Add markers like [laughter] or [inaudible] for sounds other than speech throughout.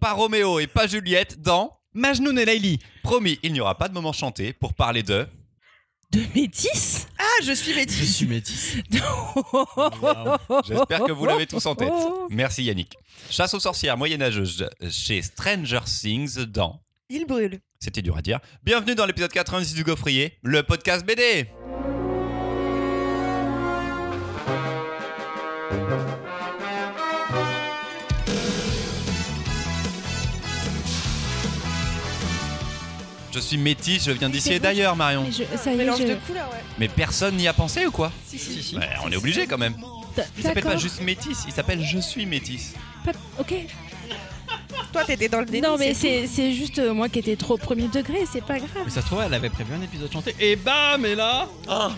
pas Roméo et pas Juliette dans Majnoun et Laili. Promis, il n'y aura pas de moment chanté pour parler de De métis Ah, je suis Je métis. suis métis. [laughs] J'espère que vous l'avez tous en tête. [laughs] Merci Yannick. Chasse aux sorcières moyenâgeuses chez Stranger Things dans Il brûle. C'était dur à dire. Bienvenue dans l'épisode 86 du Gaufrier, le podcast BD. Je suis métis, je viens d'ici et d'ailleurs, Marion. Mais je- ça y est, Mélange je- de couleurs, ouais. Mais personne n'y a pensé ou quoi Si, si. Si. Ouais, On est obligé quand même. Il s'appelle pas d'accord. juste métis, il s'appelle Je suis métis. Pas- Ok. Toi, t'étais dans le déni. Non, mais c'est juste euh, moi qui étais trop premier degré, c'est pas grave. Mais ça se trouve, elle avait prévu un épisode chanté. Et bam, et là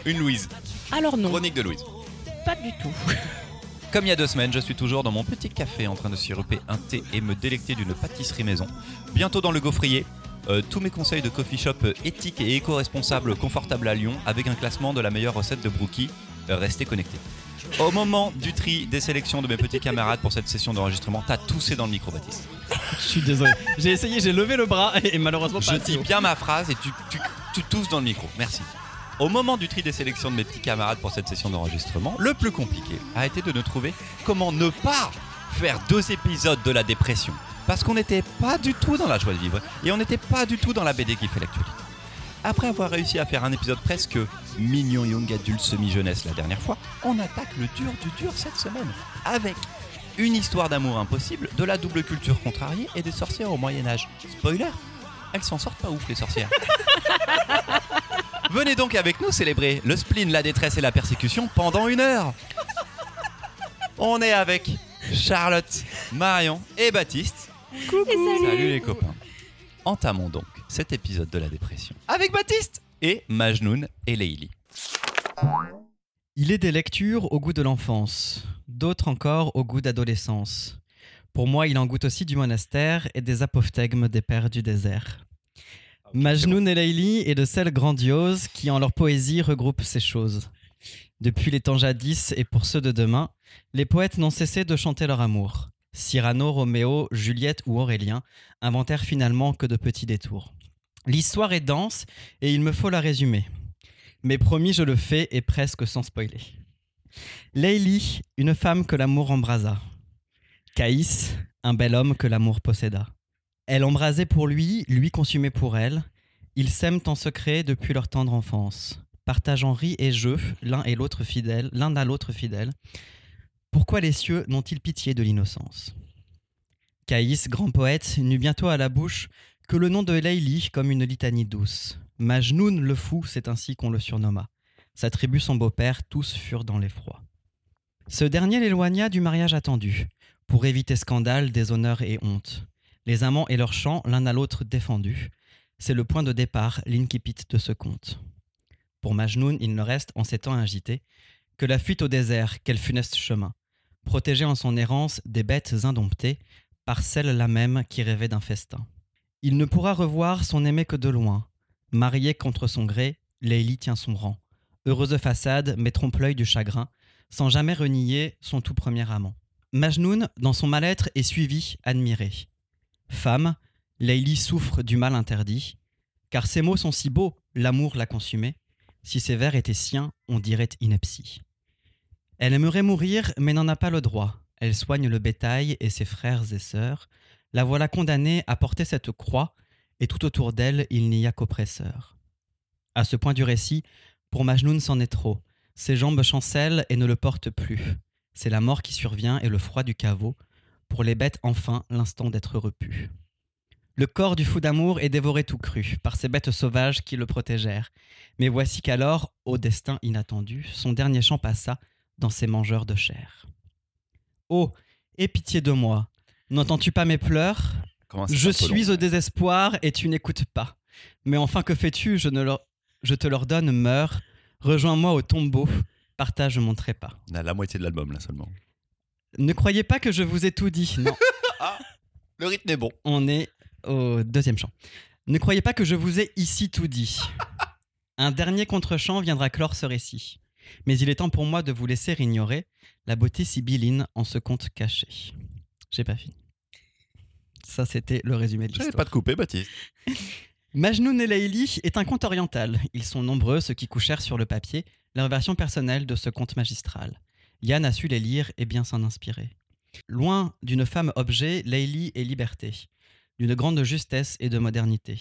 Une Louise. Alors non, Chronique de Louise. pas du tout. [laughs] Comme il y a deux semaines, je suis toujours dans mon petit café en train de siroper un thé et me délecter d'une pâtisserie maison. Bientôt dans le gaufrier, euh, tous mes conseils de coffee shop éthiques et éco-responsables confortables à Lyon avec un classement de la meilleure recette de Brookie. Euh, restez connectés. Au moment du tri des sélections de mes petits camarades pour cette session d'enregistrement, t'as toussé dans le micro, Baptiste. Je suis désolé. J'ai essayé, j'ai levé le bras et malheureusement Je pas. dis assez haut. bien ma phrase et tu, tu, tu tousses dans le micro. Merci. Au moment du tri des sélections de mes petits camarades pour cette session d'enregistrement, le plus compliqué a été de ne trouver comment ne pas faire deux épisodes de la dépression. Parce qu'on n'était pas du tout dans la joie de vivre et on n'était pas du tout dans la BD qui fait l'actualité. Après avoir réussi à faire un épisode presque mignon young adulte semi-jeunesse la dernière fois, on attaque le dur du dur cette semaine avec une histoire d'amour impossible, de la double culture contrariée et des sorcières au Moyen Âge. Spoiler, elles s'en sortent pas ouf les sorcières. [laughs] Venez donc avec nous célébrer le spleen, la détresse et la persécution pendant une heure. On est avec Charlotte, Marion et Baptiste. Coucou. Salut les copains. Entamons donc cet épisode de la dépression avec Baptiste et Majnoun et Leili. Il est des lectures au goût de l'enfance, d'autres encore au goût d'adolescence. Pour moi, il en goûte aussi du monastère et des apophthegmes des pères du désert. Majnoun et Leili est de celles grandioses qui, en leur poésie, regroupent ces choses. Depuis les temps jadis et pour ceux de demain, les poètes n'ont cessé de chanter leur amour. Cyrano, Roméo, Juliette ou Aurélien inventèrent finalement que de petits détours. L'histoire est dense et il me faut la résumer. Mais promis, je le fais et presque sans spoiler. Leili, une femme que l'amour embrasa. Caïs, un bel homme que l'amour posséda. Elle embrasait pour lui, lui consumait pour elle. Ils s'aiment en secret depuis leur tendre enfance, partageant riz et jeux, l'un et l'autre fidèles, l'un à l'autre fidèles. Pourquoi les cieux n'ont-ils pitié de l'innocence? Caïs, grand poète, n'eut bientôt à la bouche que le nom de Leili comme une litanie douce. Majnoun le fou, c'est ainsi qu'on le surnomma. Sa tribu, son beau-père, tous furent dans l'effroi. Ce dernier l'éloigna du mariage attendu, pour éviter scandale, déshonneur et honte. Les amants et leurs chants, l'un à l'autre défendus, c'est le point de départ, l'incipit de ce conte. Pour Majnoun, il ne reste, en ces temps agités, que la fuite au désert, quel funeste chemin, protégé en son errance des bêtes indomptées, par celle-là même qui rêvait d'un festin. Il ne pourra revoir son aimé que de loin. Marié contre son gré, Leili tient son rang. Heureuse façade, mais trompe-l'œil du chagrin, sans jamais renier son tout premier amant. Majnoun, dans son mal-être, est suivi, admiré. Femme, Leili souffre du mal interdit, car ses mots sont si beaux, l'amour l'a consumé. Si ses vers étaient siens, on dirait ineptie. Elle aimerait mourir, mais n'en a pas le droit. Elle soigne le bétail et ses frères et sœurs. La voilà condamnée à porter cette croix, et tout autour d'elle, il n'y a qu'oppresseur. À ce point du récit, pour Majnoun c'en est trop. Ses jambes chancellent et ne le portent plus. C'est la mort qui survient et le froid du caveau. Pour les bêtes, enfin, l'instant d'être repu. Le corps du fou d'amour est dévoré tout cru par ces bêtes sauvages qui le protégèrent. Mais voici qu'alors, au destin inattendu, son dernier chant passa dans ces mangeurs de chair. Oh, aie pitié de moi. N'entends-tu pas mes pleurs? Je suis au désespoir et tu n'écoutes pas. Mais enfin, que fais-tu? Je, ne leur... je te leur donne, meurs. Rejoins-moi au tombeau, partage mon trépas. On a la moitié de l'album là seulement. Ne croyez pas que je vous ai tout dit. [laughs] Non, Le rythme est bon. on est au deuxième chant. Ne croyez pas que je vous ai ici tout dit. [laughs] Un dernier contre-champ viendra clore ce récit. Mais il est temps pour moi de vous laisser ignorer la beauté sibylline en ce conte caché. J'ai pas fini. Ça, c'était le résumé de l'histoire. pas te couper, Baptiste. [laughs] Majnoun et Laïli est un conte oriental. Ils sont nombreux, ceux qui couchèrent sur le papier leur version personnelle de ce conte magistral. Yann a su les lire et bien s'en inspirer. Loin d'une femme objet, Laïli est liberté, d'une grande justesse et de modernité.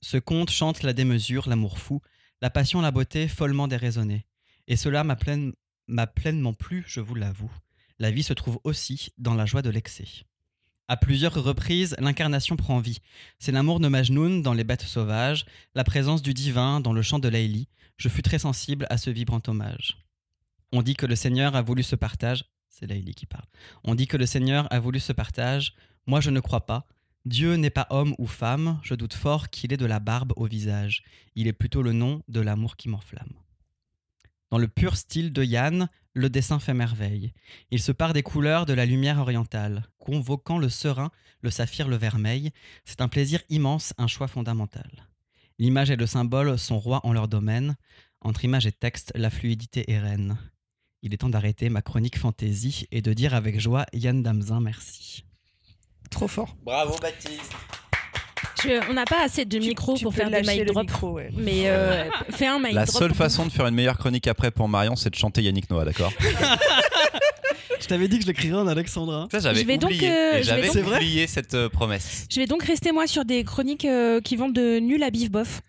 Ce conte chante la démesure, l'amour fou, la passion, la beauté follement déraisonnée. Et cela m'a pleine- m'a pleinement plu, je vous l'avoue. La vie se trouve aussi dans la joie de l'excès. À plusieurs reprises, l'incarnation prend vie. C'est l'amour de Majnoun dans Les bêtes sauvages, la présence du divin dans le chant de Laïli. Je fus très sensible à ce vibrant hommage. On dit que le Seigneur a voulu ce partage. C'est Laïli qui parle. On dit que le Seigneur a voulu ce partage. Moi, je ne crois pas. Dieu n'est pas homme ou femme. Je doute fort qu'il ait de la barbe au visage. Il est plutôt le nom de l'amour qui m'enflamme. Dans le pur style de Yann, le dessin fait merveille. Il se part des couleurs de la lumière orientale, convoquant le serein, le saphir, le vermeil. C'est un plaisir immense, un choix fondamental. L'image et le symbole sont rois en leur domaine. Entre image et texte, la fluidité est reine. Il est temps d'arrêter ma chronique fantaisie et de dire avec joie Yann Damzin merci. Trop fort. Bravo, Baptiste. On n'a pas assez de micros tu pour faire des mic le drop. micro, ouais. Mais euh, [laughs] fais un mic La drop. seule façon de faire une meilleure chronique après pour Marion, c'est de chanter Yannick Noah, d'accord? [laughs] Je t'avais dit que je l'écrirais en alexandrin. Ça, j'avais Je vais donc, oublié. euh, j'avais donc- vrai? oublié cette euh, promesse. Je vais donc rester moi sur des chroniques euh, qui vont de nul à bif bof.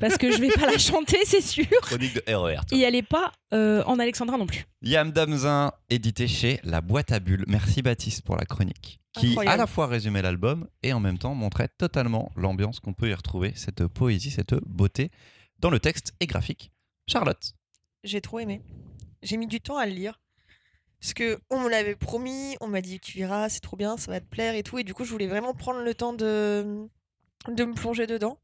Parce que je vais pas la chanter, c'est sûr. Chronique de RER. toi. Et elle est pas euh, en alexandrin non plus. Yam Damzin, édité chez La Boîte à Bulles. Merci Baptiste pour la chronique. Qui Incroyable. à la fois résumait l'album et en même temps montrait totalement l'ambiance qu'on peut y retrouver, cette poésie, cette beauté dans le texte et graphique. Charlotte. J'ai trop aimé. J'ai mis du temps à le lire. Parce que on me l'avait promis, on m'a dit tu verras, c'est trop bien, ça va te plaire et tout. Et du coup, je voulais vraiment prendre le temps de, de me plonger dedans.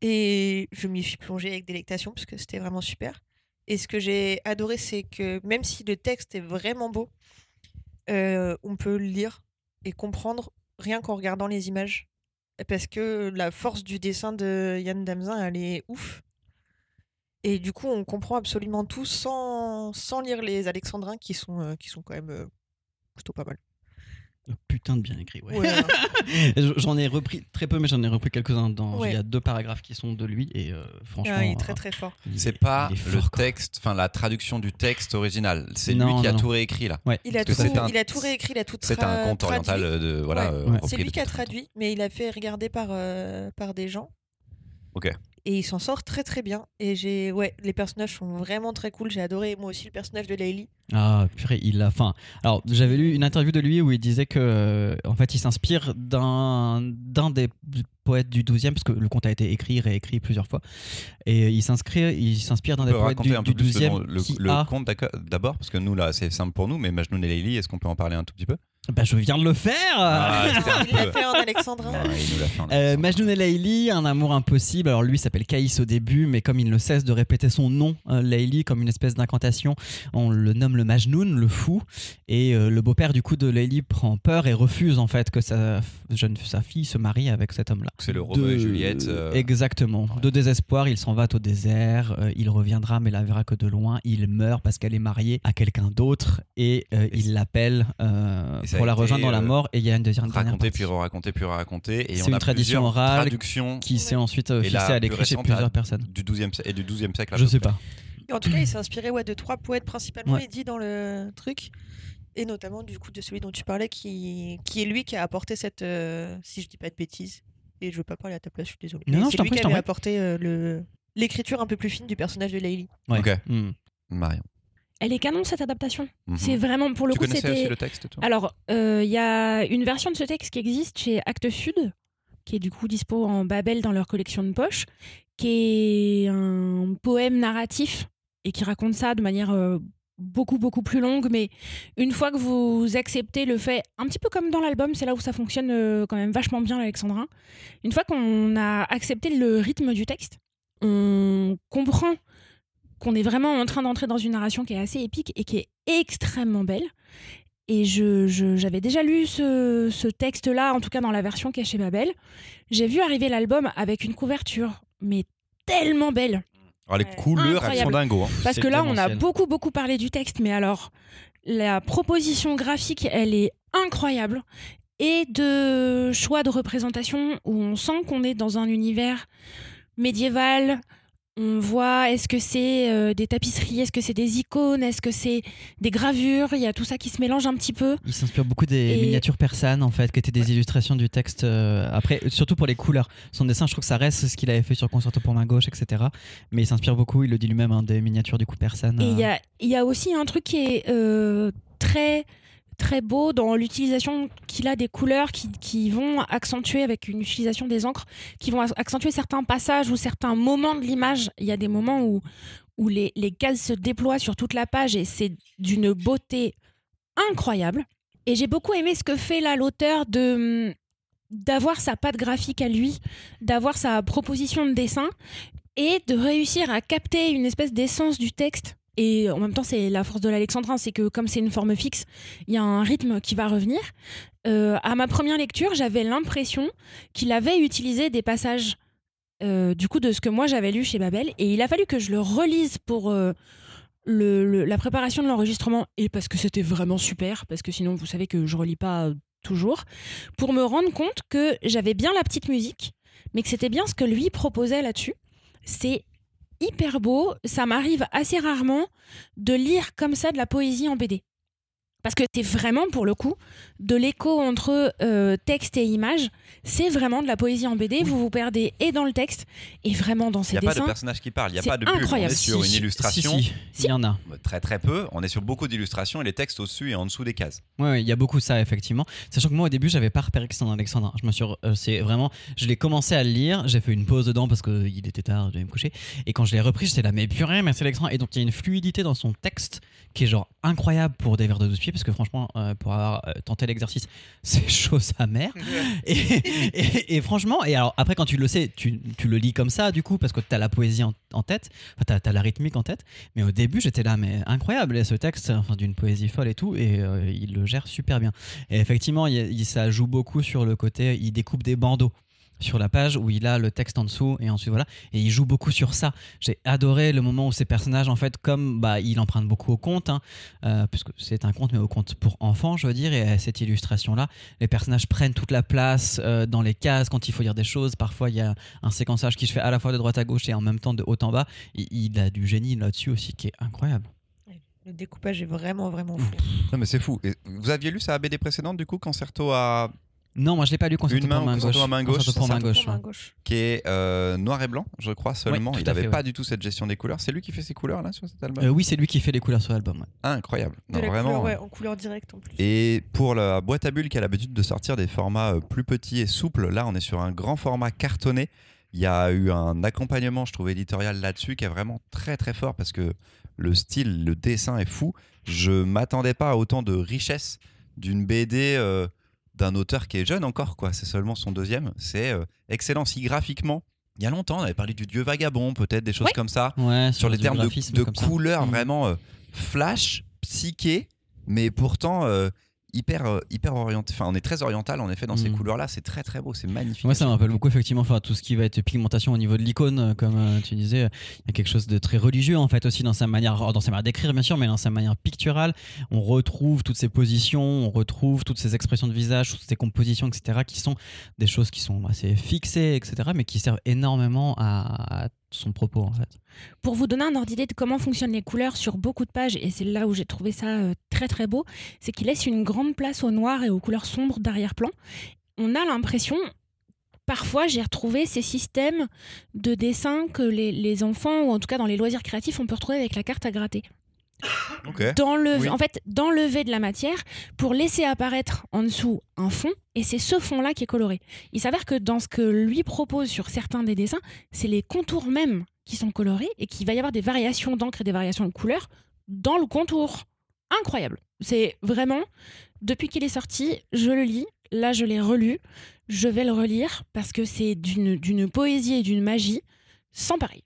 Et je m'y suis plongée avec délectation parce que c'était vraiment super. Et ce que j'ai adoré, c'est que même si le texte est vraiment beau, euh, on peut le lire et comprendre rien qu'en regardant les images. Parce que la force du dessin de Yann Damzin, elle est ouf. Et du coup, on comprend absolument tout sans, sans lire les alexandrins qui sont, euh, qui sont quand même euh, plutôt pas mal. Putain de bien écrit, ouais. Ouais, [laughs] voilà. J'en ai repris très peu, mais j'en ai repris quelques-uns. Dans... Ouais. Il y a deux paragraphes qui sont de lui et euh, franchement. Ah, il est très euh, très fort. C'est est- pas le texte, enfin la traduction du texte original. C'est lui Non, qui a non, tout réécrit là. Ouais. Il a, tout, un- il a tout réécrit, il a tout C'est un conte oriental euh, de voilà. Euh, C'est lui qui a traduit, mais il a fait regarder par, euh, par des gens. Ok. Et il s'en sort très très bien. Et j'ai, ouais, les personnages sont vraiment très cool. J'ai adoré moi aussi le personnage de Layli. Ah, purée, il a. Enfin, alors j'avais lu une interview de lui où il disait que, euh, en fait, il s'inspire d'un d'un des poètes du 12e, parce que le conte a été écrit, réécrit plusieurs fois, et il s'inscrit, il s'inspire d'un des poètes du, du plus le, 12e le, qui le a. conte d'accord- d'abord, parce que nous là c'est simple pour nous, mais Majnun et Leili, est-ce qu'on peut en parler un tout petit peu? Bah, je viens de le faire. Ah, [laughs] il l'a peu- fait en alexandrin. Ouais, il nous l'a fait en Euh, et Layli, un amour impossible. Alors lui s'appelle Caïs au début, mais comme il ne cesse de répéter son nom, euh, Layli, comme une espèce d'incantation, on le nomme le Majnoun, le fou. Et euh, le beau-père du coup de Layli prend peur et refuse en fait que sa, jeune, sa fille se marie avec cet homme-là. C'est le Roméo et Juliette. euh, Exactement. ouais. De désespoir, il s'en va au désert, euh, il reviendra mais la verra que de loin, il meurt parce qu'elle est mariée à quelqu'un d'autre et euh, Et il l'appelle euh, pour la rejoindre dans la mort et il y a une deuxième dernière raconter puis raconter puis raconter et C'est une a tradition orale traductions qui s'est ensuite fixée à l'écrit chez plusieurs personnes. du 12e et du 12e siècle. à Je peu sais près. pas. Et en tout cas, il s'est inspiré ouais, de trois poètes principalement, Ouais. il dit dans le truc. Et notamment du coup de celui dont tu parlais, qui, qui est lui qui a apporté cette. euh, si je dis pas de bêtises, et je veux pas parler à ta place, je suis désolée. Non, non, je c'est t'en lui prie, qui je t'en avait apporté euh, le l'écriture un peu plus fine du personnage de Layli. Ouais. Ok. Hmm. Marion. Elle est canon cette adaptation. Mhm. C'est vraiment pour le tu coup connaissais aussi le texte toi? Alors euh, il y a une version de ce texte qui existe chez Actes Sud, qui est du coup dispo en Babel dans leur collection de poche, qui est un poème narratif et qui raconte ça de manière euh, beaucoup beaucoup plus longue. Mais une fois que vous acceptez le fait, un petit peu comme dans l'album, c'est là où ça fonctionne euh, quand même vachement bien l'alexandrin. Une fois qu'on a accepté le rythme du texte, on comprend qu'on est vraiment en train d'entrer dans une narration qui est assez épique et qui est extrêmement belle. Et je, je- j'avais déjà lu ce, texte-là, en tout cas dans la version chez Babel. J'ai vu arriver l'album avec une couverture, mais tellement belle. Alors, les Ouais. couleurs, elles sont dingo. hein. Parce que là, on a beaucoup, beaucoup parlé du texte, mais alors, la proposition graphique, elle est incroyable. et de choix de représentation où on sent qu'on est dans un univers médiéval. On voit, est-ce que c'est euh, des tapisseries, est-ce que c'est des icônes, est-ce que c'est des gravures Il y a tout ça qui se mélange un petit peu. Il s'inspire beaucoup des Et- miniatures persanes, en fait, qui étaient des illustrations du texte. euh, après, surtout pour les couleurs. Son dessin, je trouve que ça reste ce qu'il avait fait sur Concerto pour main gauche, etc. Mais il s'inspire beaucoup, il le dit lui-même, hein, des miniatures du coup persanes. Et il y euh. a, il y a aussi un truc qui est très très beau dans l'utilisation qu'il a des couleurs qui, vont accentuer avec une utilisation des encres, qui vont accentuer certains passages ou certains moments de l'image. Il y a des moments où, où les, les cases se déploient sur toute la page et c'est d'une beauté incroyable. Et j'ai beaucoup aimé ce que fait là l'auteur de d'avoir sa patte graphique à lui, d'avoir sa proposition de dessin et de réussir à capter une espèce d'essence du texte. Et en même temps, c'est la force de l'alexandrin, c'est que comme c'est une forme fixe, il y a un rythme qui va revenir. Euh, à ma première lecture, j'avais l'impression qu'il avait utilisé des passages euh, du coup de ce que moi j'avais lu chez Babel, et il a fallu que je le relise pour euh, le- la préparation de l'enregistrement, et parce que c'était vraiment super, parce que sinon vous savez que je relis pas euh, toujours, pour me rendre compte que j'avais bien la petite musique, mais que c'était bien ce que lui proposait là-dessus. C'est hyper beau. Ça m'arrive assez rarement de lire comme ça de la poésie en BD. Parce que c'est vraiment, pour le coup, de l'écho entre euh, texte et image. C'est vraiment de la poésie en BD. Vous vous perdez et dans le texte et vraiment dans Il ces n'y a pas de dessins. personnage qui parle, il n'y a pas de bulle. incroyable. On est sur Si, une illustration. Si, si, Si. il y en a. Très très peu. On est sur beaucoup d'illustrations et les textes au-dessus et en dessous des cases. Ouais, ouais, il y a beaucoup ça effectivement. Sachant que moi au début j'avais pas repéré que c'était un Alexandrin. Je me suis, euh, c'est vraiment, je l'ai commencé à le lire, j'ai fait une pause dedans parce qu'il était tard, je devais me coucher. Et quand je l'ai repris, j'étais là mais purée, mais c'est Alexandrin. Et donc il y a une fluidité dans son texte qui est genre incroyable pour des vers de 12 pieds parce que franchement euh, pour avoir euh, tenté l'exercice, [laughs] c'est chaud sa mère. Et, et- et franchement, et alors après quand tu le sais, tu, tu le lis comme ça du coup parce que tu as la poésie en, en tête, enfin tu as, la rythmique en tête. Mais au début j'étais là mais incroyable et ce texte, enfin, d'une poésie folle et tout et euh, il le gère super bien. Et effectivement, il, il- ça joue beaucoup sur le côté, il découpe des bandeaux sur la page où il a le texte en dessous et ensuite voilà. Et il joue beaucoup sur ça. J'ai adoré le moment où ces personnages en fait comme bah il emprunte beaucoup au conte hein, euh, puisque c'est un conte mais au conte pour enfants je veux dire. Et à cette illustration là les personnages prennent toute la place euh, dans les cases quand il faut dire des choses. Parfois il y a un séquençage qui se fait à la fois de droite à gauche et en même temps de haut en bas. Il, il a du génie là-dessus aussi qui est incroyable. Le découpage est vraiment, vraiment fou. Non mais c'est fou. Et vous aviez lu sa BD précédente du coup, Concerto à non moi je l'ai pas lu concerto Une main pour ou main concerto gauche à main gauche, Concerto pour ça, main gauche Pour main ouais. gauche. qui est euh, noir et blanc, je crois seulement. tout il n'avait pas ouais. du tout cette gestion des couleurs. C'est lui qui fait ses couleurs là sur cet album. Euh, oui c'est lui qui fait les couleurs sur l'album ouais. Incroyable. De Non, la vraiment. couleur, ouais, en couleur directe en plus. Et pour la boîte à bulles qui a l'habitude de sortir des formats euh, plus petits et souples, là on est sur un grand format cartonné. Il y a eu un accompagnement, je trouve, éditorial là-dessus qui est vraiment très très fort parce que le style, le dessin est fou. Je m'attendais pas à autant de richesse d'une BD euh, d'un auteur qui est jeune encore, quoi. C'est seulement son deuxième. C'est euh, excellent. Si graphiquement, il y a longtemps, on avait parlé du Dieu vagabond, peut-être des choses Ouais. comme ça Ouais, sur les termes de, couleurs Mm. vraiment euh, flash, psyché, mais pourtant euh, hyper, euh, hyper orienté. Enfin, on est très oriental en effet dans ces Mm. couleurs-là. C'est très très beau, c'est magnifique. Moi, ça me rappelle beaucoup effectivement enfin, tout ce qui va être pigmentation au niveau de l'icône, euh, comme euh, tu disais. Il y a quelque chose de très religieux en fait aussi dans sa manière, dans sa manière d'écrire bien sûr, mais dans sa manière picturale. On retrouve toutes ces positions, on retrouve toutes ces expressions de visage, toutes ces compositions, etc. qui sont des choses qui sont assez fixées, etc. Mais qui servent énormément à, à son propos en fait. Pour vous donner un ordre d'idée de comment fonctionnent les couleurs sur beaucoup de pages, et c'est là où j'ai trouvé ça euh, très très beau, c'est qu'il laisse une grande place au noir et aux couleurs sombres d'arrière-plan. On a l'impression, parfois j'ai retrouvé ces systèmes de dessin que les, les enfants, ou en tout cas dans les loisirs créatifs, on peut retrouver avec la carte à gratter. Oui. En fait, d'enlever de la matière pour laisser apparaître en dessous un fond, et c'est ce fond-là qui est coloré. Il s'avère que dans ce que lui propose sur certains des dessins, c'est les contours mêmes qui sont colorés et qu'il va y avoir des variations d'encre et des variations de couleurs dans le contour. Incroyable. C'est vraiment, depuis qu'il est sorti, je le lis, là je l'ai relu, je vais le relire parce que c'est d'une poésie et d'une magie sans pareil.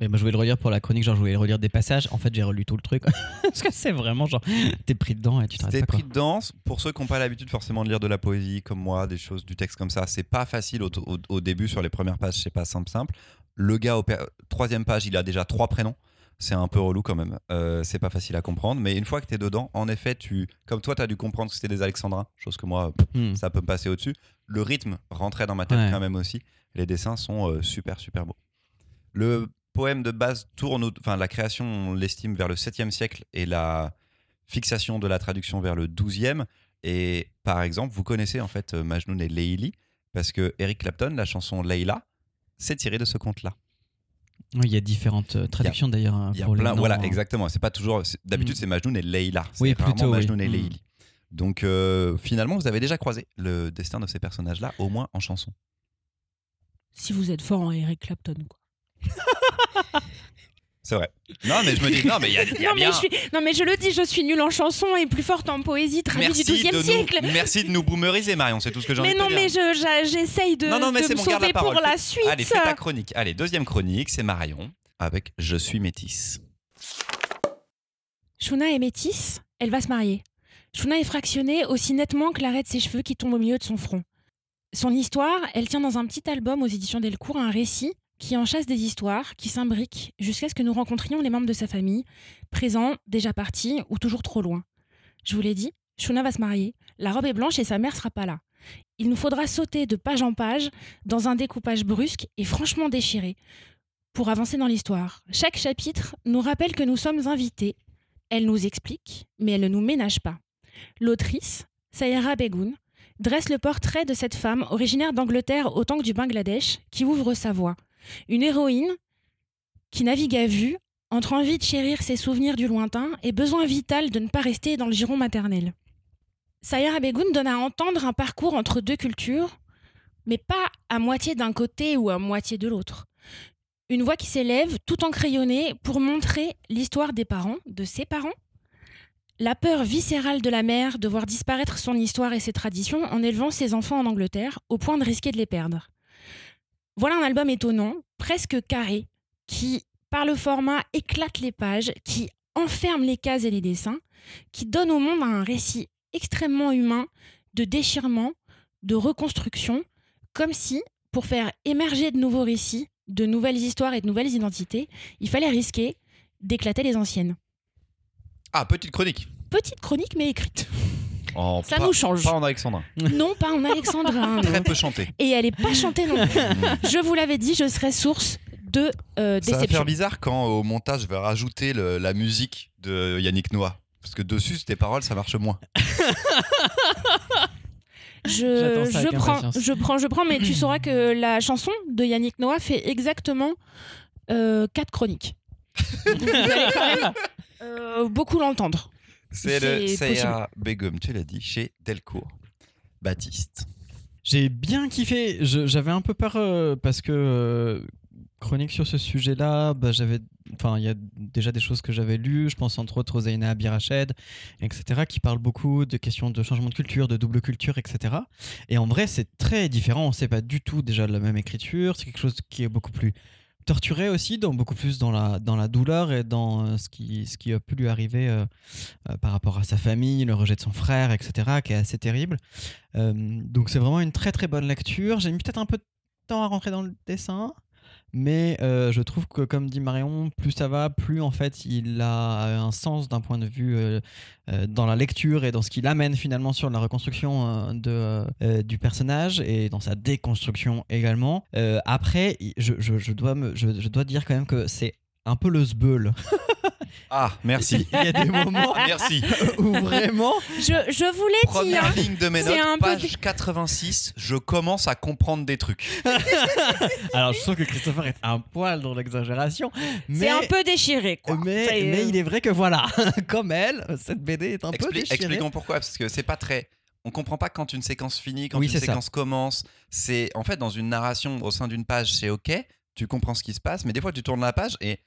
Mais moi, je voulais le relire pour la chronique, genre je voulais relire des passages. En fait, j'ai relu tout le truc [laughs] parce que c'est vraiment genre t'es pris dedans et tu t'arrêtes T'es pas. quoi. pris dedans. Pour ceux qui n'ont pas l'habitude forcément de lire de la poésie comme moi, des choses, du texte comme ça, c'est pas facile au, au- au début sur les premières pages, c'est pas simple simple. Le gars au troisième page, il a déjà trois prénoms. c'est un peu relou quand même. Euh, c'est pas facile à comprendre, mais une fois que tu es dedans, en effet, tu, comme toi, tu as dû comprendre que c'était des alexandrins, chose que moi, Hmm. ça peut me passer au-dessus. Le rythme rentrait dans ma tête Ouais. quand même aussi. Les dessins sont euh, super, super beaux. Le poème de base tourne, enfin, la création, on l'estime vers le 7e siècle et la fixation de la traduction vers le 12e. Et par exemple, vous connaissez en fait euh, Majnun et Leili, parce que Eric Clapton, la chanson Leila, c'est tiré de ce conte-là. Oui, il y a différentes euh, traductions d'ailleurs. Il y a pour les plein, voilà, hein. exactement. C'est pas toujours. D'habitude, Mm. c'est Majnun et Leila. C'est Oui, plutôt, oui. Majnun et Mm. Leili. Donc, euh, finalement, vous avez déjà croisé le destin de ces personnages-là, au moins en chanson. Si vous êtes fort en Eric Clapton, quoi. [laughs] C'est vrai. Non, mais je me dis, non, mais il y a, y a non, bien. mais je suis... non, mais je le dis, je suis nulle en chanson et plus forte en poésie, traduite du Merci XIIe de, siècle. nous, merci de nous boomeriser, Marion. C'est tout ce que j'ai envie Mais de te non, dire. mais je- j'a- j'essaye de, Non, non, mais de c'est me bon, garde la sauver parole. pour la suite. Allez, fais ta chronique. Allez, deuxième chronique, c'est Marion avec Je suis métisse. Shuna est métisse, elle va se marier. Shuna est fractionnée aussi nettement que l'arrêt de ses cheveux qui tombe au milieu de son front. Son histoire, elle tient dans un petit album aux éditions Delcourt un récit qui en chasse des histoires, qui s'imbriquent jusqu'à ce que nous rencontrions les membres de sa famille, présents, déjà partis ou toujours trop loin. Je vous l'ai dit, Shuna va se marier, la robe est blanche et sa mère sera pas là. Il nous faudra sauter de page en page dans un découpage brusque et franchement déchiré pour avancer dans l'histoire. Chaque chapitre nous rappelle que nous sommes invités elle nous explique, mais elle ne nous ménage pas. L'autrice, Sayara Begun, dresse le portrait de cette femme originaire d'Angleterre autant que du Bangladesh qui ouvre sa voie. Une héroïne qui navigue à vue entre envie de chérir ses souvenirs du lointain et besoin vital de ne pas rester dans le giron maternel. Sayara Begun donne à entendre un parcours entre deux cultures, mais pas à moitié d'un côté ou à moitié de l'autre. Une voix qui s'élève tout en crayonné pour montrer l'histoire des parents, de ses parents. La peur viscérale de la mère de voir disparaître son histoire et ses traditions en élevant ses enfants en Angleterre au point de risquer de les perdre. Voilà un album étonnant, presque carré, qui, par le format, éclate les pages, qui enferme les cases et les dessins, qui donne au monde un récit extrêmement humain de déchirement, de reconstruction, comme si, pour faire émerger de nouveaux récits, de nouvelles histoires et de nouvelles identités, il fallait risquer d'éclater les anciennes. Ah, petite chronique. Petite chronique mais écrite. [laughs] En- Ça pas, nous change. Pas en alexandrin. Non, pas en alexandrin. [laughs] Très peu chanté. Et elle est pas chantée non plus. [laughs] Je vous l'avais dit, je serais source de euh, Ça va déception. faire bizarre quand au montage je vais rajouter le- la musique de Yannick Noah. Parce que dessus, tes paroles, ça marche moins. [laughs] Je, prends, je prends, je prends, mais tu sauras que [clears throat] la chanson de Yannick Noah fait exactement euh, quatre chroniques. Donc, vous allez quand même euh, beaucoup l'entendre. C'est le Saya Begum, tu l'as dit, chez Delcourt. Baptiste. J'ai bien kiffé. J'avais un peu peur euh, parce que euh, chronique sur ce sujet-là, bah, j'avais, enfin, il y a déjà des choses que j'avais lues. Je pense entre autres aux Zaina Abirached, etc., qui parlent beaucoup de questions de changement de culture, de double culture, etc. Et en vrai, c'est très différent. C'est pas du tout déjà de la même écriture. C'est quelque chose qui est beaucoup plus torturé aussi, dans, beaucoup plus dans la, dans la douleur et dans euh, ce, qui, ce qui a pu lui arriver euh, euh, par rapport à sa famille, le rejet de son frère, etc., qui est assez terrible. Donc c'est vraiment une très très bonne lecture. J'ai mis peut-être un peu de temps à rentrer dans le dessin, mais euh, je trouve que comme dit Marion, plus ça va, plus en fait il a un sens d'un point de vue euh, euh, dans la lecture et dans ce qu'il amène finalement sur la reconstruction de, du personnage et dans sa déconstruction également. Après, je, dois me, je, je dois dire quand même que c'est un peu le sbeul. [laughs] Ah, merci. Il y a des moments [laughs] merci. où vraiment Je, je vous l'ai dit. Première hein. ligne de mes C'est notes, un peu page 86, je commence à comprendre des trucs. [laughs] Alors, je trouve que Christopher est un poil dans l'exagération, mais, C'est un peu déchiré, quoi. mais, mais il est vrai que voilà, [laughs] comme elle, cette BD est un peu Expli- déchirée. expliquons pourquoi, parce que c'est pas très. On comprend pas quand une séquence finit, quand Oui, une c'est ça. séquence commence. C'est en fait dans une narration au sein d'une page, c'est ok, tu comprends ce qui se passe, mais des fois tu tournes la page et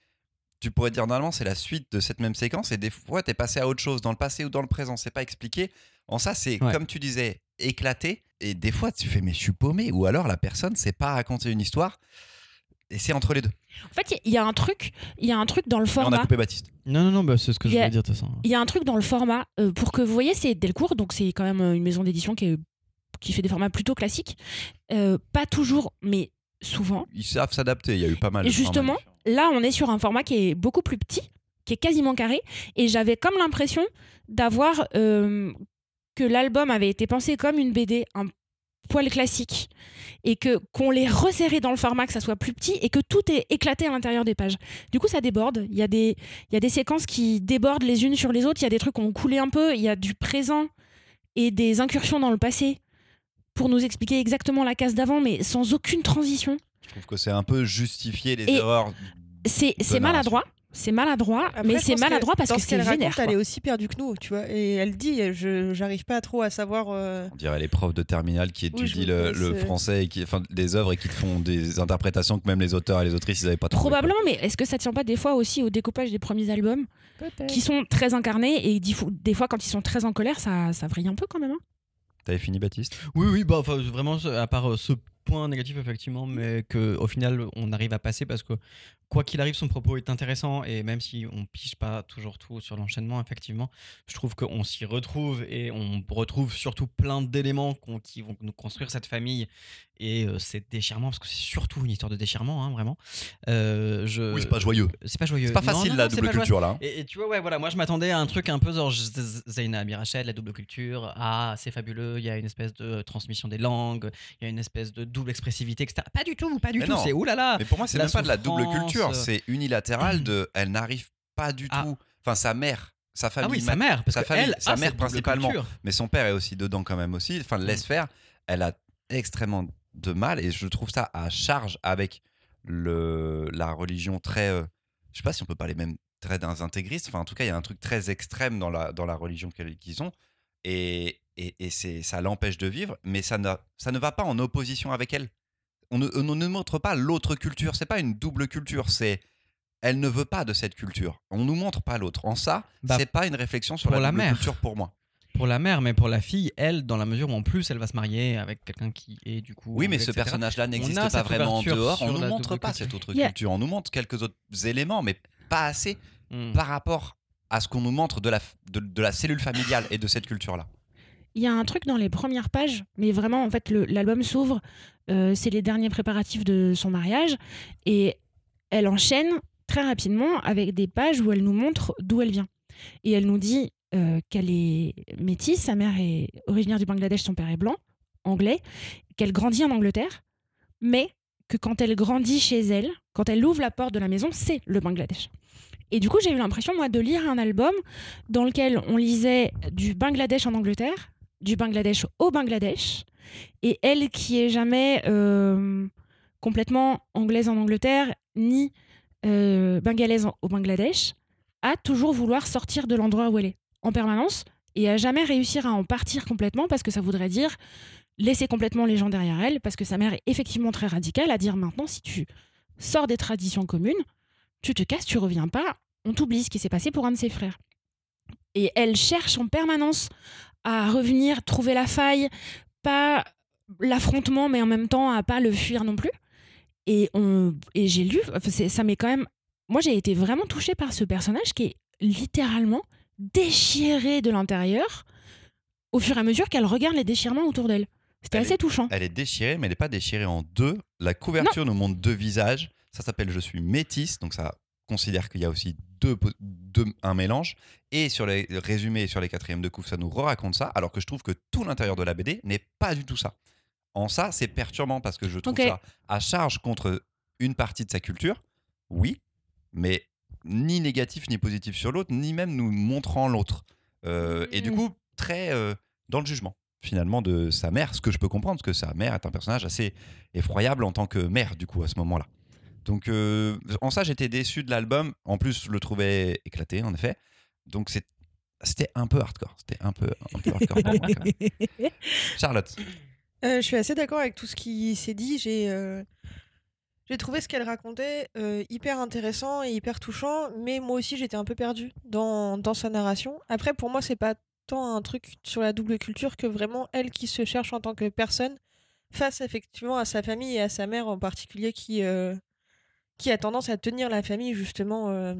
tu pourrais dire normalement c'est la suite de cette même séquence et des fois t'es passé à autre chose dans le passé ou dans le présent, c'est pas expliqué. En ça c'est Ouais. comme tu disais éclaté et des fois tu fais mais je suis paumé ou alors la personne sait pas raconter une histoire et c'est entre les deux. En fait, il y a un truc, il y a un truc dans le Et on a format. coupé Baptiste. Non, non, non, bah, c'est ce que je voulais dire de toute façon. Il y a un truc dans le format euh, pour que vous voyez, c'est Delcourt, donc c'est quand même euh, une maison d'édition qui, est- qui fait des formats plutôt classiques. Euh, pas toujours, mais souvent. Ils savent s'adapter, il y a eu pas mal. Et justement. Là, on est sur un format qui est beaucoup plus petit, qui est quasiment carré, et j'avais comme l'impression d'avoir euh, que l'album avait été pensé comme une BD, un poil classique, et que qu'on l'ait resserré dans le format, que ça soit plus petit, et que tout est éclaté à l'intérieur des pages. Du coup, ça déborde. Il y a des, il y a des séquences qui débordent les unes sur les autres. Il y a des trucs qui ont coulé un peu. Il y a du présent et des incursions dans le passé pour nous expliquer exactement la case d'avant, mais sans aucune transition. Je trouve que c'est un peu justifier les Et erreurs. C'est maladroit. C'est maladroit, Après, mais c'est que maladroit parce que ce c'est qu'elle vénère. raconte, elle est aussi perdue que nous, tu vois. Et elle dit, je j'arrive pas trop à savoir. euh, On dirait les profs de terminale qui étudient le, français et qui, enfin, des œuvres et qui font des interprétations que même les auteurs et les autrices ils n'avaient pas trouvé. Probablement, mais est-ce que ça tient pas des fois aussi au découpage des premiers albums qui sont très incarnés et des fo- des fois quand ils sont très en colère, ça, ça vrille un peu quand même. hein. T'avais fini Baptiste? Oui, oui, bah, enfin, vraiment, à part euh, ce point négatif, effectivement, mais qu'au final, on arrive à passer parce que, quoi qu'il arrive, son propos est intéressant et même si on pige pas toujours tout sur l'enchaînement, effectivement, je trouve qu'on s'y retrouve et on retrouve surtout plein d'éléments qui vont nous construire cette famille et euh, ces déchirements, parce que c'est surtout une histoire de déchirement, hein, vraiment. Euh, je... Oui, c'est pas joyeux. C'est pas joyeux. C'est pas facile non, la non, c'est double culture là. hein. Et, et tu vois, ouais, voilà, moi je m'attendais à un truc un peu genre Z- Zaina Abirachel, la double culture. Ah, c'est fabuleux, il y a une espèce de transmission des langues, il y a une espèce de double expressivité, etc. Pas du tout, pas du Mais tout. C'est oulala. Mais pour moi, c'est même pas de la double culture, euh, c'est unilatéral de. Elle n'arrive pas du Ah. tout. Enfin, sa mère, sa Ah famille, oui, sa mère, parce sa famille, elle sa mère principalement. culture. mais son père est aussi dedans quand même aussi. Enfin, laisse faire. Elle a extrêmement de mal et je trouve ça à charge avec le la religion très. euh, je sais pas si on peut parler même très d'un intégriste. Enfin, en tout cas, il y a un truc très extrême dans la dans la religion qu'ils ont et et, et c'est ça l'empêche de vivre, mais ça ne ça ne va pas en opposition avec elle. On ne, on ne montre pas l'autre culture. C'est pas une double culture. C'est elle ne veut pas de cette culture. On nous montre pas l'autre. En ça, Bah, c'est pas une réflexion sur la, la double mère. culture pour moi. Pour la mère, mais pour la fille, elle, dans la mesure où en plus elle va se marier avec quelqu'un qui est du coup. Oui, mais ce personnage-là n'existe a pas vraiment en dehors. On sur nous montre pas culture. cette autre culture. On nous montre quelques autres éléments, mais pas assez Hmm. par rapport à ce qu'on nous montre de la, de, de la cellule familiale et de cette culture-là. Il y a un truc dans les premières pages, mais vraiment, en fait, l'album s'ouvre, euh, c'est les derniers préparatifs de son mariage, et elle enchaîne très rapidement avec des pages où elle nous montre d'où elle vient. Et elle nous dit euh, qu'elle est métisse, sa mère est originaire du Bangladesh, son père est blanc, anglais, qu'elle grandit en Angleterre, mais que quand elle grandit chez elle, quand elle ouvre la porte de la maison, c'est le Bangladesh. Et du coup, j'ai eu l'impression, moi, de lire un album dans lequel on lisait du Bangladesh en Angleterre, du Bangladesh au Bangladesh, et elle qui est jamais euh, complètement anglaise en Angleterre, ni euh, bangalaise en- au Bangladesh, a toujours vouloir sortir de l'endroit où elle est, en permanence, et à jamais réussir à en partir complètement, parce que ça voudrait dire laisser complètement les gens derrière elle, parce que sa mère est effectivement très radicale, à dire maintenant, si tu sors des traditions communes, tu te casses, tu reviens pas, on t'oublie ce qui s'est passé pour un de ses frères. Et elle cherche en permanence à revenir, trouver la faille, pas l'affrontement, mais en même temps à pas le fuir non plus. Et, on, et j'ai lu, ça m'est quand même. Moi, j'ai été vraiment touchée par ce personnage qui est littéralement déchiré de l'intérieur au fur et à mesure qu'elle regarde les déchirements autour d'elle. C'était assez est- touchant. Elle est déchirée, mais elle n'est pas déchirée en deux. La couverture nous montre deux visages. Ça s'appelle Je suis métisse, donc ça considère qu'il y a aussi deux, po- deux- un mélange. Et sur les résumés et sur les quatrièmes de couve, ça nous raconte ça, alors que je trouve que tout l'intérieur de la BD n'est pas du tout ça. En ça, c'est perturbant parce que je trouve ça à charge contre une partie de sa culture, oui, mais ni négatif ni positif sur l'autre, ni même nous montrant l'autre. Euh, Et du Mm. coup, très euh, dans le jugement finalement de sa mère, ce que je peux comprendre, parce que sa mère est un personnage assez effroyable en tant que mère, du coup, à ce moment-là. Donc, euh, en ça, j'étais déçu de l'album. En plus, je le trouvais éclaté, en effet. Donc, c'est- c'était un peu hardcore. C'était un peu, un peu hardcore pour moi, quand même. [laughs] Charlotte, Euh, je suis assez d'accord avec tout ce qui s'est dit. J'ai euh, j'ai trouvé ce qu'elle racontait euh, hyper intéressant et hyper touchant, mais moi aussi j'étais un peu perdue dans, dans sa narration. Après, pour moi, c'est pas tant un truc sur la double culture que vraiment elle qui se cherche en tant que personne face effectivement à sa famille et à sa mère en particulier qui, euh, qui a tendance à tenir la famille justement euh,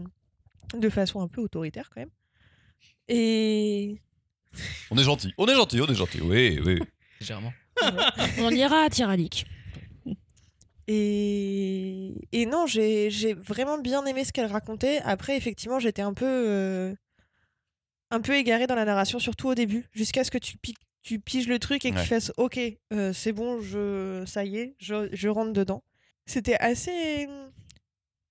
de façon un peu autoritaire quand même. Et on est gentil. On est gentil, on est gentil. Oui, oui. [laughs] Légèrement. On ira à Tiralik. Et, et non, j'ai j'ai vraiment bien aimé ce qu'elle racontait. Après, effectivement, j'étais un peu, euh, un peu égarée dans la narration, surtout au début, jusqu'à ce que tu, pi- tu piges le truc et que Ouais. tu fasses OK, euh, c'est bon, je, ça y est, je, je rentre dedans. C'était assez,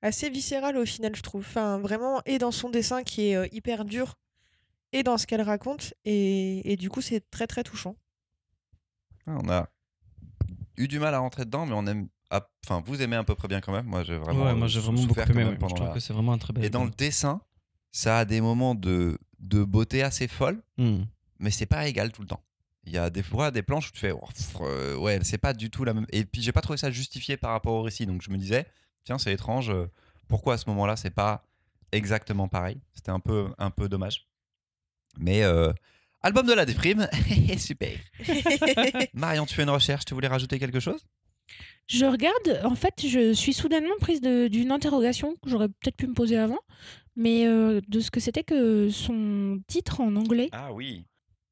assez viscéral au final, je trouve. Enfin, vraiment, et dans son dessin qui est euh, hyper dur, et dans ce qu'elle raconte. Et, et du coup, c'est très très touchant. Ah, On a eu du mal à rentrer dedans, mais on aime. Enfin, vous aimez à peu près bien quand même. Moi, j'ai vraiment. ouais, moi euh, j'ai vraiment beaucoup souffert quand aimé. même ouais. Je pendant trouve la- que c'est vraiment un très bel Et dans le album. dessin, ça a des moments de, de beauté assez folle, Hmm. mais c'est pas égal tout le temps. Il y a des fois des planches où tu fais, oh, pff, euh, ouais, c'est pas du tout la même. Et puis j'ai pas trouvé ça justifié par rapport au récit, donc je me disais, tiens, c'est étrange. euh, Pourquoi à ce moment-là, c'est pas exactement pareil? C'était un peu, un peu dommage. Mais euh, album de la déprime, [laughs] super. [laughs] Marion, tu fais une recherche, tu voulais rajouter quelque chose? Je regarde, en fait, je suis soudainement prise d'une interrogation que j'aurais peut-être pu me poser avant, mais euh, de ce que c'était que son titre en anglais. Ah oui.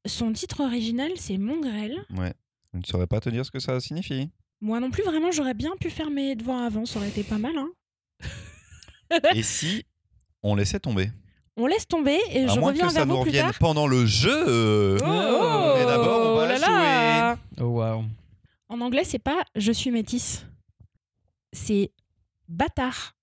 Son titre original, c'est Mongrel. Ouais. Je ne saurais pas te dire ce que ça signifie. Moi non plus, vraiment, j'aurais bien pu faire mes devoirs avant, ça aurait été pas mal. Hein. [laughs] Et si on laissait tomber? On laisse tomber et À je moins reviens que ça vers nous vous plus revienne tard. pendant le jeu. euh, Oh, Mais d'abord, on va là la là. Oh waouh. En anglais, c'est pas je suis métisse. C'est bâtard.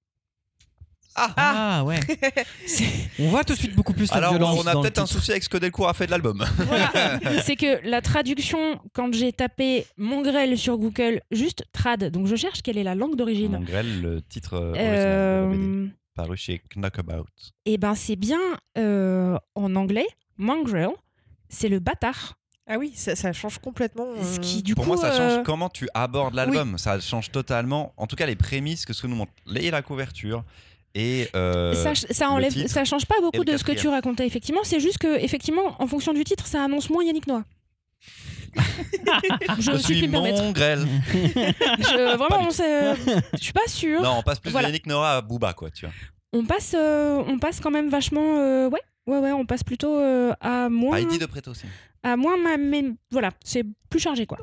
Ah, Ah ouais. [laughs] C'est- On voit tout de suite beaucoup plus la Alors, violence. on a peut-être un souci avec ce que Delcourt a fait de l'album. Voilà. [laughs] c'est que la traduction, quand j'ai tapé Mongrel sur Google, juste trad, donc je cherche quelle est la langue d'origine. Mongrel, le titre euh, original la Euh, paru chez Knockabout. et ben c'est bien euh, en anglais, mongrel, c'est le bâtard. Ah oui, ça, ça change complètement. Ce qui du Pour coup, moi, ça change euh, comment tu abordes l'album. Ça change totalement, en tout cas, les prémices que ce que nous montre et la couverture et euh, ça, ça enlève, titre ça change pas beaucoup de ce que tu racontais effectivement. C'est juste que effectivement, en fonction du titre, ça annonce moins Yannick Noah. [laughs] je, je suis. Mongrel. [laughs] Je, vraiment, on sait- je suis pas sûre. non, on passe plus Voilà. de Yannick Noah à Booba, quoi, tu vois. On passe, euh, on passe quand même vachement, euh, ouais, ouais, ouais, on passe plutôt euh, à moins, Heidi de Preto aussi. à moins, ma- mais voilà, c'est plus chargé quoi.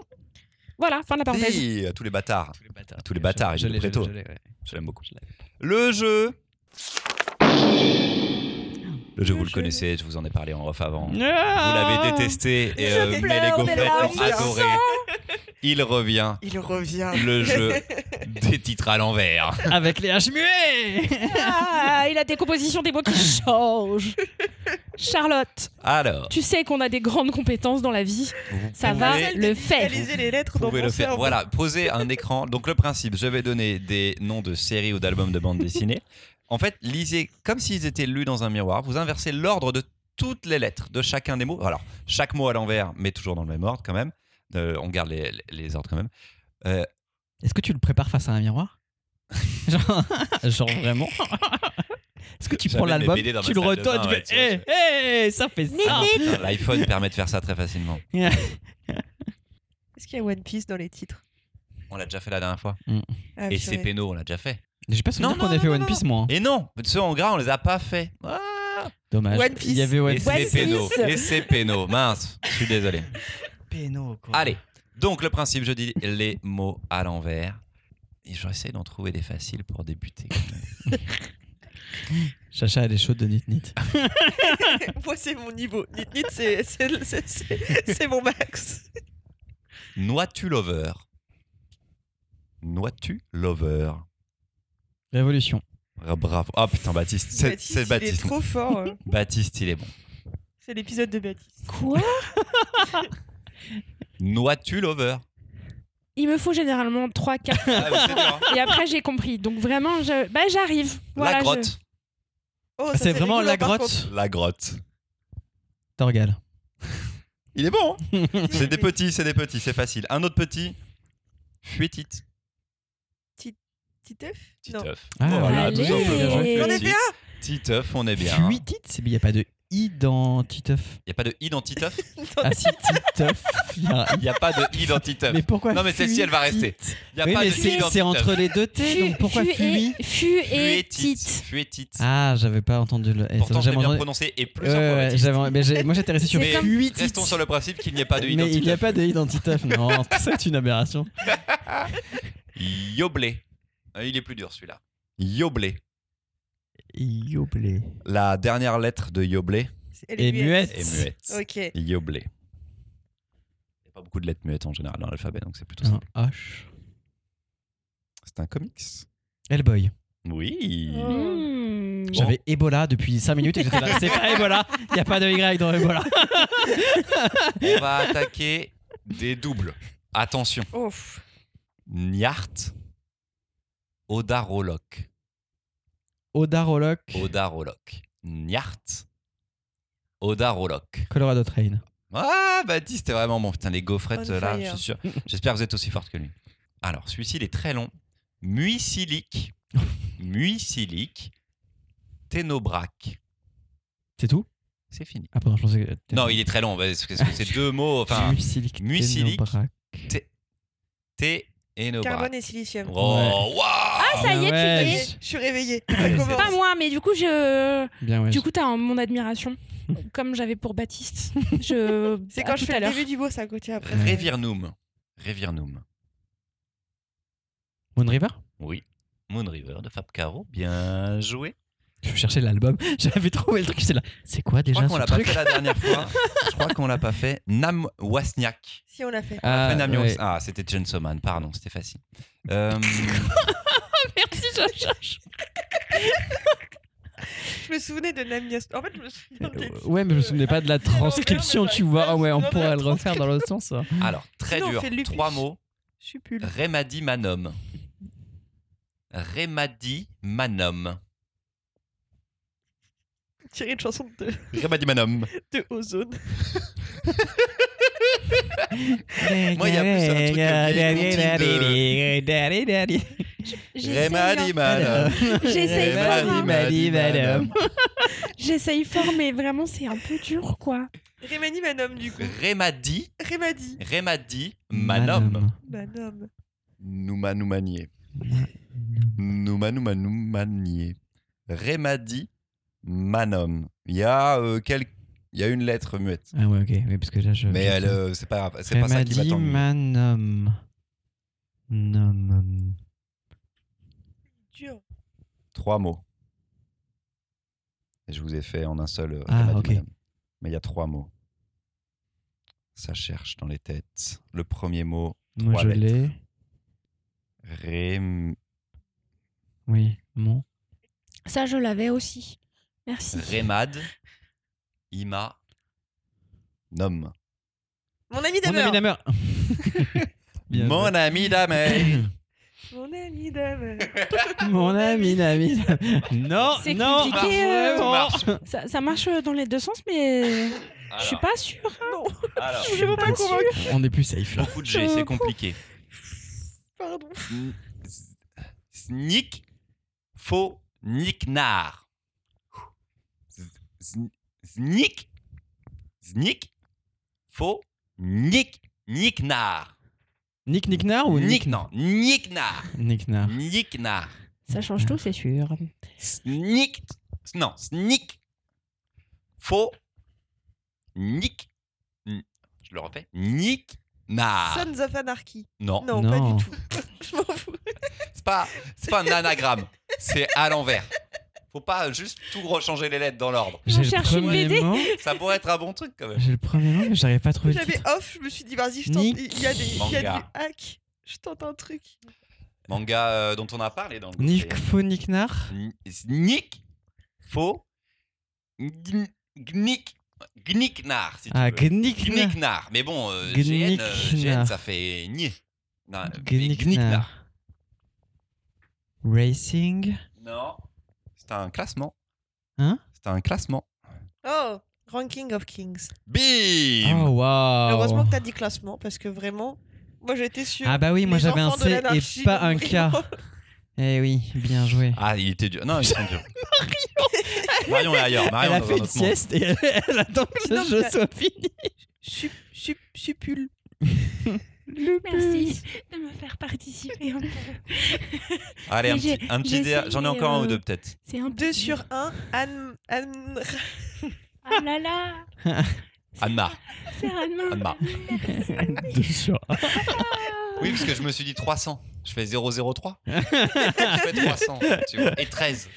Voilà, fin de la parenthèse. Si, à tous les bâtards. Tous les bâtards. Tous les bâtards, Je je ouais. L'aime beaucoup. Le jeu. Le jeu, vous le connaissez, je vous en ai parlé en off avant. Vous Ah l'avez détesté et euh, mais les gaufrettes l'ont adoré. Il revient, Il revient. le [laughs] jeu des titres à l'envers. Avec les H muets Ah, il a des compositions des mots qui changent. Charlotte, Alors, tu sais qu'on a des grandes compétences dans la vie. vous Ça va le faire. Réaliser les lettres vous dans le faire. Voilà, posez un écran. Donc le principe, je vais donner des noms de séries ou d'albums de bande dessinée. En fait, lisez comme s'ils étaient lus dans un miroir. Vous inversez l'ordre de toutes les lettres de chacun des mots. Alors, chaque mot à l'envers, mais toujours dans le même ordre quand même. Euh, on garde les, les ordres quand même. Euh, Est-ce que tu le prépares face à un miroir? [laughs] Genre, [laughs] genre vraiment? [laughs] Est-ce que tu prends l'album, tu le retournes, tu fais hé, hé, ça fait ça L'iPhone permet de faire ça très facilement. Est-ce qu'il y a One Piece dans les titres? On l'a déjà fait la dernière fois. Ah, Et c'est péno, on l'a déjà fait. J'ai pas souvenir Non, qu'on ait fait non, One non, Piece, moi. hein. Et non, ceux en gras, on les a pas fait. Ah, Dommage. One Piece. Il y avait One Piece. C'est péno. Piece. Et c'est péno. Mince, je suis désolé. Péno, quoi. Allez, donc le principe, je dis les mots à l'envers. Et j'essaie d'en trouver des faciles pour débuter. [laughs] Chacha, elle est chaude de Nit Nit. [laughs] Moi, c'est mon niveau. Nit Nit, c'est- c'est c'est- c'est- c'est mon max. Noitu lover. Noitu lover. Révolution. Ah, bravo. Ah putain, Baptiste. C'est Baptiste, c'est Il est Baptiste. trop fort. euh. Baptiste, il est bon. C'est l'épisode de Baptiste. Quoi? [laughs] Noitu lover? Il me faut généralement 3 4 Ah, hein. et après j'ai compris. Donc vraiment je bah j'arrive. Voilà, la je- grotte. Oh, Ah, c'est vraiment rigolo, la grotte. La grotte. Torgal. Il est bon. hein [laughs] c'est des petits, c'est des petits, c'est facile. Un autre petit. Fuétite. Titeuf? Titeuf. Ah, voilà, tout. J'en ai fait Fuétite. Titeuf, on est bien. Fuitit, il n'y a pas de i dans Titeuf. Il n'y a pas de i [laughs] dans Titeuf Ah si, Titeuf. il a- n'y a pas de i dans Titeuf. Mais pourquoi Non, mais celle-ci, elle va rester. Il n'y a Oui, pas mais de c'est i dans c'est entre les deux T, donc pourquoi fu fui et, fu et Fuétite. tit. Fuétite. Ah, j'avais pas entendu le. eh, Pourtant, j'avais bien entendu- prononcé et j'avais- mais j'ai- moi j'étais resté sur comme- fuitit. Restons sur le principe qu'il n'y ait pas de i dans Mais il n'y a pas de i dans Titeuf. [laughs] Non, tout ça est une aberration. Yoblé. Euh, Il est plus dur celui-là. Yoblé. Yoblé. La dernière lettre de Yoblé Et muette. est muette. Ok. Yoblé. Il n'y a pas beaucoup de lettres muettes en général dans l'alphabet, donc c'est plutôt Un simple. H. C'est un comics. Hellboy. Oui. Hmm. J'avais Ebola depuis 5 minutes et j'étais là. C'est pas Ebola. Il n'y a pas de Y dans Ebola. [laughs] On va attaquer des doubles. Attention. Ouf. Nyart. Odarolok. Odarolok. Odarolok. Nyart. Odarolok. Colorado Train. Ah, Baptiste, t'es vraiment bon. Putain, les gaufrettes, On là, fire. je suis sûr. J'espère que vous êtes aussi forte que lui. Alors, celui-ci, il est très long. Muisilic. Muisilic. Ténobrac. C'est tout? C'est fini. Ah, pardon, je pensais que. Non, il est très long, parce que c'est deux [laughs] mots. Enfin, Nobrac. Carbone et silicium. Oh, waouh Ah, ça y est, Ouais, tu l'es. je- Je suis réveillée. [coughs] Ça c'est commence. Pas moi, mais du coup, je. Bien, ouais. Du coup, t'as mon admiration. [laughs] Comme j'avais pour Baptiste. [laughs] Je... C'est quand je fais à le début du mot, ça continue après. Revirnum. Revirnum. Moon River? Oui. Moon River de Fab Caro. Bien joué. Je cherchais l'album. [laughs] J'avais trouvé le truc. J'étais là. C'est quoi Je déjà crois qu'on l'a pas fait la dernière fois. Je crois qu'on l'a pas fait. Nam Wasniak. Si on l'a fait. Ah, Fait Nam ouais. Ah, c'était Chainsaw Man, pardon, c'était facile. Euh, [laughs] Merci, je cherche. Je me souvenais de Namias. En fait, je me souviens des Euh, Ouais, mais je me souvenais pas de la transcription, tu vois. Ah ouais, on pourrait le refaire dans l'autre sens. ça. alors, très Sinon, on dur. fait Lupus. Trois mots. Supul. Remadi Manom. Remadi Manom. Tirer une chanson de, Remadi Manom. de Ozone. [laughs] Moi, il y a plus un truc hein. Manom. J'essaye fort, Remadi, hein. Madame. [laughs] [laughs] J'essaye fort, mais vraiment, c'est un peu dur, quoi. Remani Manom, du coup. Remadi. Remadi. Remadi Manom. Manom. Nouma Noumanier. Nouma Nouma Noumanier. Remadi Manom. Il y a euh, quel- il y a une lettre muette. Ah ouais, ok. Oui, parce que là, je. Mais je- elle, euh, c'est pas grave. C'est pas ça qui va Remadi t'ennuyer. Manom. Nom. Dur. Trois mots. Et je vous ai fait en un seul. euh, Ah, ok. Madame. Mais il y a trois mots. Ça cherche dans les têtes. Le premier mot, Moi, Trois je lettres. l'ai. Rem... Oui, mon. Ça, je l'avais aussi. Merci. Remad, Ima, Nom. Mon ami Mon ami. Damer. [laughs] Mon ami Damer. [laughs] Mon ami demeure. [laughs] Mon ami, ami. Non, C'est non, compliqué, euh, vraiment. Ça, ça marche dans les deux sens, mais je suis Alors, pas sûre. Non, [laughs] alors, je veux pas pas convaincre. On est plus safe là. beaucoup de G, c'est compliqué. Pardon. Snik, faux, niknar. Snik, snik, faux, nik, niknar. Nick Nicknar ou Nick, non, niknar. Nicknar. Niknar. Ça change tout, c'est sûr. Snik, non, snik, faux, nik, je le refais, niknar. Sons of Anarchy. Non, Non, Non. pas du tout. [laughs] Je m'en fous. c'est pas, c'est pas un anagramme, c'est à l'envers. Faut pas juste tout rechanger les lettres dans l'ordre. On J'ai le cherche une premier BD. mot. Ça pourrait être un bon truc quand même. J'ai le premier mot, mais j'arrive pas à trouver le J'avais titre. off, je me suis dit, vas-y, je tente. Nick. Il y a, des, il y a Manga. du hack. Je tente un truc. Manga euh, dont on a parlé dans le Nick Faux Nicknar N- Nick, faux, gn- gnik, gniknar si tu Ah, veux. Gnicknar. Gniknar. Mais bon, euh, GN, euh. GN, ça fait ni. Non, mais Gniknar. Racing. Non. C'est un classement. Hein? C'est un classement. Oh, Ranking of Kings. Bim Oh waouh. Heureusement que t'as dit classement parce que vraiment, moi j'étais sûre. Ah bah oui, moi j'avais un C et pas un. K. [laughs] Eh oui, bien joué. Ah, il était dur. Non, ils sont durs. [laughs] Marion est ailleurs. Marion elle a fait un une sieste et elle, [laughs] elle attend que le jeu soit fini. Sup, sup, supul. Merci de me faire participer un peu. [laughs] Allez, un petit, un petit dé. J'en ai encore un ou euh, deux peut-être. C'est un peu 2 sur 1, Anne. Anne... Ah là là [laughs] Anmar. C'est Anne Anmar. Deux sur un. Ah, Oui, parce que je me suis dit 300. Je fais 003. [laughs] je fais 300, tu vois. Et 13.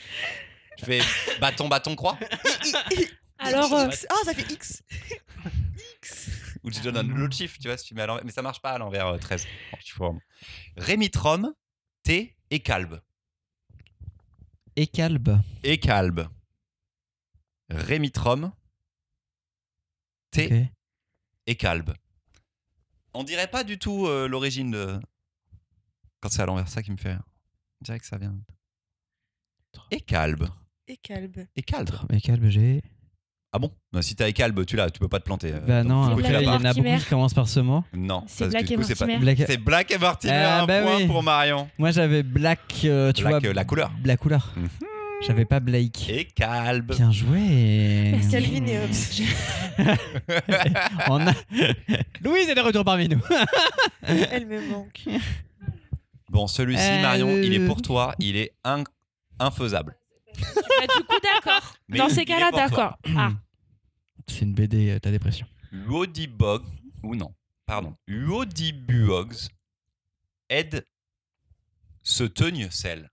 Je fais bâton, bâton, croix. Alors, euh. Ah, ça fait X. Ou tu donnes l'autre chiffre, tu vois, si tu mets à l'envers. Mais ça marche pas à l'envers, euh, 13. Bon, thé et calbe. Et calbe. Et calbe. Rémitrom, thé Ok. et calbe. On dirait pas du tout euh, l'origine de. Quand c'est à l'envers, ça qui me fait. On dirait que ça vient. Et calbe. Et calbe. Et calbe. Et calbe, j'ai. Ah bon? Bah, Si t'as et calbe, tu l'as, tu peux pas te planter. euh, Bah donc, non, coup, tu l'as il y Black pas. en a beaucoup qui commencent par ce mot. Non, C'est Black du et. Mortimer. Black- C'est Black et Mortimer, Ah, un bah point oui. pour Marion. Moi, j'avais Black, euh, tu Black, vois. euh, la couleur. La couleur. Mhm. J'avais pas Blake. Et calbe. Bien joué. Merci. Calvin et Hobbes. On a... Louise est de retour parmi nous. [laughs] Elle me manque. Bon, celui-ci, Euh, Marion, il est pour toi. Il est in- infaisable. Bah, du coup, d'accord. Dans ces cas-là, d'accord. Ah, C'est une BD, euh, ta dépression. Uodibog, ou non, pardon, Uodibuogs aide se teugne sel.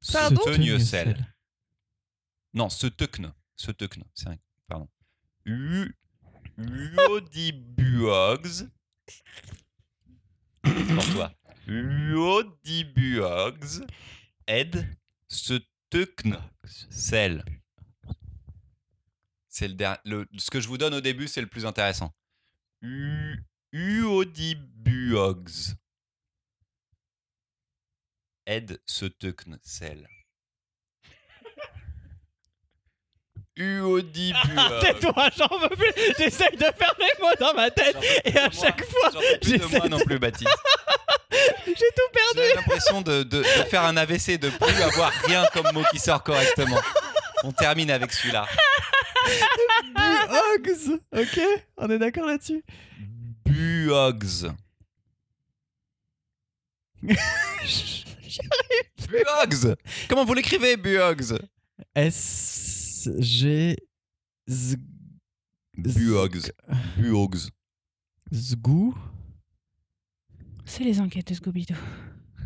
Se Pardon teugne sel. Non, se teukne. Se teukne, c'est un... Pardon. U... Uodibuogs. [coughs] Pour toi. Uodibuogs aide se teukne sel. C'est le, der- le ce que je vous donne au début, c'est le plus intéressant. U Uodibuogs aide se teukne sel. [laughs] Uodibuogs. Tais-toi, j'en veux plus. J'essaye de faire les mots dans ma tête. Et à chaque fois, J'en peux plus de moi non plus, Baptiste. J'ai tout perdu. J'ai l'impression de, de- de faire un AVC, de plus avoir rien comme mot qui sort correctement. On termine avec celui-là. Bugs. Ok, on est d'accord là-dessus. Buogs. Buogs. Comment vous l'écrivez, Buogs S G Z Buogs. Buogs. Zgou. C'est les enquêtes de Scooby-Doo.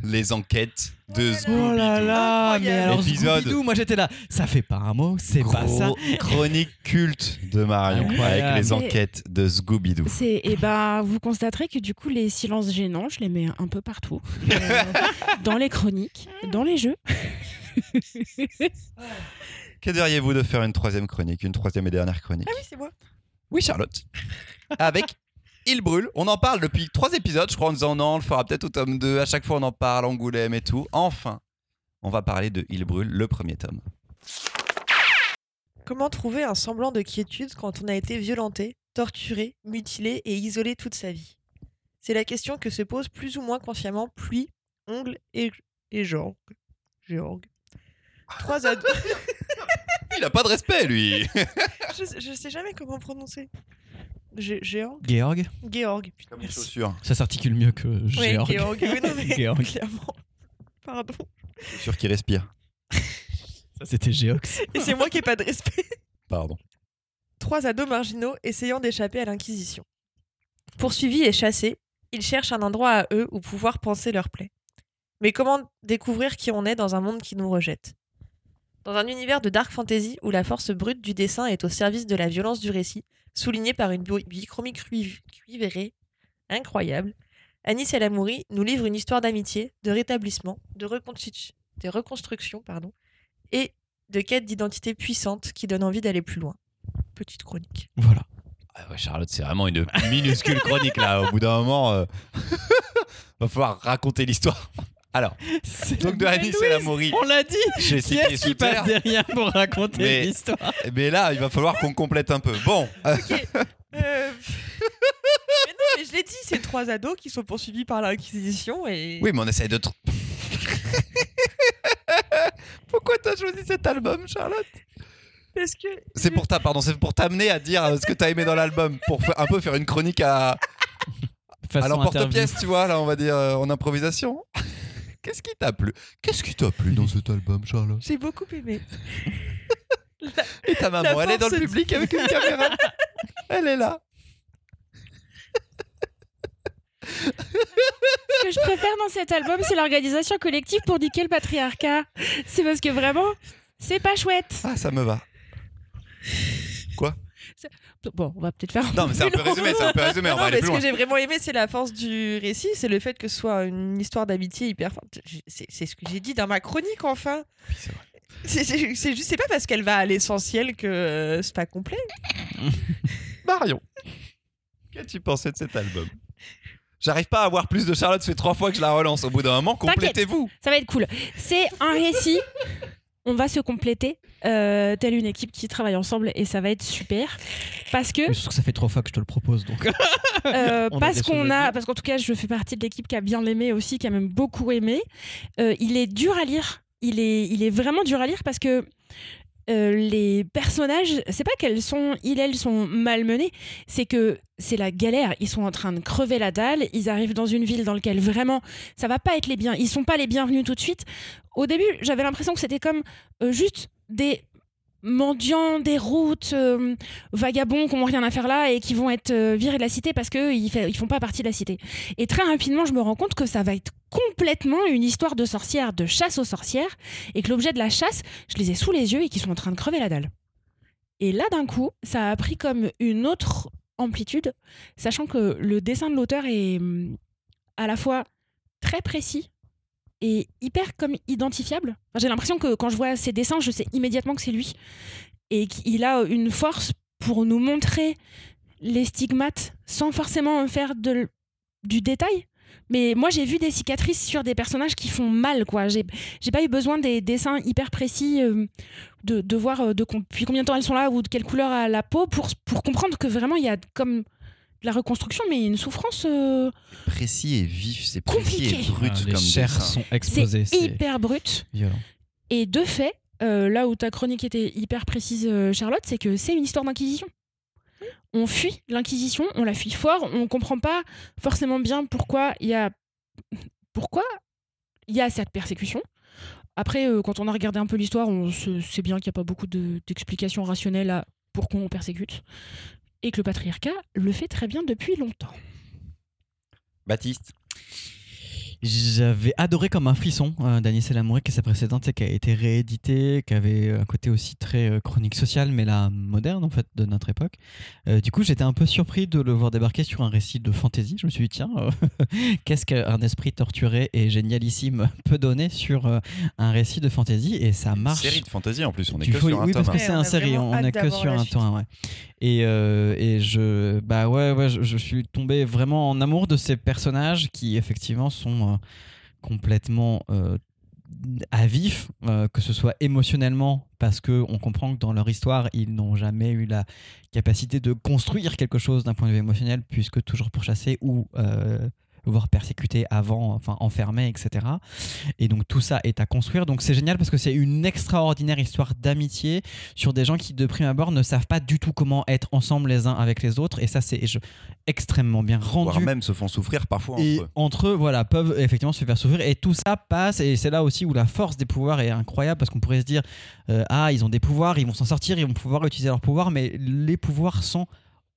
Les enquêtes de Oh là Scooby-Doo. là, mais alors Épisode. Scooby-Doo, moi j'étais là. Ça fait pas un mot, c'est pas ça. Chronique culte de Marion Incroyable. avec les enquêtes de Scooby-Doo. C'est et ben vous constaterez que du coup les silences gênants, je les mets un peu partout, Euh, [laughs] dans les chroniques, dans les jeux. [laughs] Que diriez-vous de faire une troisième chronique, une troisième et dernière chronique? Ah oui, c'est moi. Oui, Charlotte. Avec Il brûle. On en parle depuis trois épisodes, je crois, en disant non, on le fera peut-être au tome 2. À chaque fois, on en parle, Angoulême et tout. Enfin, on va parler de Il brûle, le premier tome. Comment trouver un semblant de quiétude quand on a été violenté, torturé, mutilé et isolé toute sa vie? C'est la question que se pose plus ou moins consciemment Pluie, Ongle et, et Georg. Georg. Trois ados. [laughs] Il a pas de respect, lui. [laughs] je, je sais jamais comment prononcer. Ge- Georg Georg. Georg. Comme les Merci. chaussures. Ça s'articule mieux que Oui, Georg. Georg. Oui, non, [laughs] mais Georg. clairement. Pardon. Chaussures qui respirent. Ça c'était Geox. Et c'est moi qui ai pas de respect. Pardon. Trois ados marginaux essayant d'échapper à l'Inquisition. Poursuivis et chassés, ils cherchent un endroit à eux où pouvoir penser leur plaie. Mais comment découvrir qui on est dans un monde qui nous rejette? Dans un univers de dark fantasy où la force brute du dessin est au service de la violence du récit, soulignée par une bi- bichromie cuiv- cuivrée incroyable, Anis El Amouri nous livre une histoire d'amitié, de rétablissement, de, reconstitu- de reconstruction pardon, et de quête d'identité puissante qui donne envie d'aller plus loin. Petite chronique. Voilà. Ah ouais, Charlotte, c'est vraiment une [laughs] minuscule chronique, là. Au bout d'un moment, euh, [laughs] va falloir raconter l'histoire. Alors, donc de Anis et la Maury, On l'a dit. chez Qui sous qui passe derrière pour raconter Mais- l'histoire Mais là, il va falloir qu'on complète un peu. Bon, euh, Euh, mais non, mais je l'ai dit, c'est trois ados qui sont poursuivis par l'Inquisition et. oui, mais on essaye de. tr- [laughs] Pourquoi t'as choisi cet album, Charlotte? Parce que. C'est pour ta, pardon, c'est pour t'amener à dire euh, ce que t'as aimé dans l'album, pour un peu faire une chronique à, à Façon l'emporte-pièce, tu vois, là, on va dire euh, en improvisation. Qu'est-ce qui t'a plu? Qu'est-ce qui t'a plu dans cet album, Charlotte? J'ai beaucoup aimé. [laughs] Et ta maman, elle est dans le force public avec une caméra. [laughs] Elle est là. Ce que je préfère dans cet album, c'est l'organisation collective pour niquer le patriarcat. C'est parce que vraiment, c'est pas chouette. Ah, ça me va. Bon, on va peut-être faire. Non, mais c'est un peu résumé, c'est un peu résumé, on Non, va aller mais plus ce loin. que j'ai vraiment aimé, c'est la force du récit, c'est le fait que ce soit une histoire d'amitié hyper forte. C'est ce que j'ai dit dans ma chronique, enfin. Oui, c'est vrai. C'est juste, c'est pas parce qu'elle va à l'essentiel que euh, c'est pas complet. [laughs] Marion, qu'as-tu pensé de cet album? J'arrive pas à avoir plus de Charlotte, ça fait trois fois que je la relance. Au bout d'un moment, complétez-vous. Ça va être cool. C'est un récit. On va se compléter, euh, telle une équipe qui travaille ensemble, et ça va être super. Parce que je que ça fait trois fois que je te le propose, donc. [laughs] [laughs] Euh, parce qu'on a, parce qu'en tout cas, je fais partie de l'équipe qui a bien aimé aussi, qui a même beaucoup aimé. Euh, il est dur à lire. Il est, il est vraiment dur à lire parce que euh, les personnages, c'est pas qu'elles sont, ils, elles sont malmenés, c'est que c'est la galère. Ils sont en train de crever la dalle. Ils arrivent dans une ville dans laquelle vraiment ça va pas être les biens. Ils sont pas les bienvenus tout de suite. Au début, j'avais l'impression que c'était comme euh, juste des mendiants des routes, euh, vagabonds qui n'ont rien à faire là et qui vont être euh, virés de la cité parce qu'ils ne font pas partie de la cité. Et très rapidement, je me rends compte que ça va être complètement une histoire de sorcières, de chasse aux sorcières, et que l'objet de la chasse, je les ai sous les yeux et qu'ils sont en train de crever la dalle. Et là, d'un coup, ça a pris comme une autre amplitude, sachant que le dessin de l'auteur est hum, à la fois très précis et hyper comme identifiable. J'ai l'impression que quand je vois ses dessins, je sais immédiatement que c'est lui. Et qu'il a une force pour nous montrer les stigmates sans forcément en faire de, du détail. Mais moi, j'ai vu des cicatrices sur des personnages qui font mal, quoi. J'ai pas eu besoin des dessins hyper précis, euh, de, de voir euh, depuis combien de temps elles sont là ou de quelle couleur a la peau pour, pour comprendre que vraiment il y a comme la reconstruction, mais une souffrance. euh, Précis et vif, c'est précis et Compliqué. brut Ah, les comme chairs dessin. sont c'est exposées. C'est hyper brut. violent. Et de fait, euh, là où ta chronique était hyper précise, euh, Charlotte, c'est que c'est une histoire d'inquisition. On fuit l'inquisition, on la fuit fort, on comprend pas forcément bien pourquoi il y a pourquoi il y a cette persécution. Après, euh, quand on a regardé un peu l'histoire, on sait bien qu'il n'y a pas beaucoup de- d'explications rationnelles à pourquoi on persécute. Et que le patriarcat le fait très bien depuis longtemps. Baptiste, J'avais adoré comme un frisson euh, d'Agnès Lamoureux, qui est sa précédente et qui a été rééditée, qui avait un côté aussi très euh, chronique sociale, mais là moderne en fait de notre époque. Euh, du coup, j'étais un peu surpris de le voir débarquer sur un récit de fantasy. Je me suis dit tiens, euh, [laughs] qu'est-ce qu'un esprit torturé et génialissime peut donner sur euh, un récit de fantasy Et ça marche. série de fantasy en plus, on est que faut- sur un oui, tome. parce que c'est un série, on est que sur la un temps, ouais. Et, euh, et je, bah ouais, ouais, je, je suis tombé vraiment en amour de ces personnages qui effectivement sont euh, complètement euh, à vif, euh, que ce soit émotionnellement, parce que on comprend que dans leur histoire, ils n'ont jamais eu la capacité de construire quelque chose d'un point de vue émotionnel, puisque toujours pourchassés ou voire persécutés avant, enfin enfermés, etc. Et donc tout ça est à construire. Donc c'est génial parce que c'est une extraordinaire histoire d'amitié sur des gens qui de prime abord ne savent pas du tout comment être ensemble les uns avec les autres. Et ça c'est extrêmement bien Voire rendu. même se font souffrir parfois entre Et eux. entre eux, voilà, peuvent effectivement se faire souffrir. Et tout ça passe. Et c'est là aussi où la force des pouvoirs est incroyable parce qu'on pourrait se dire euh, ah ils ont des pouvoirs, ils vont s'en sortir, ils vont pouvoir utiliser leurs pouvoirs, mais les pouvoirs sont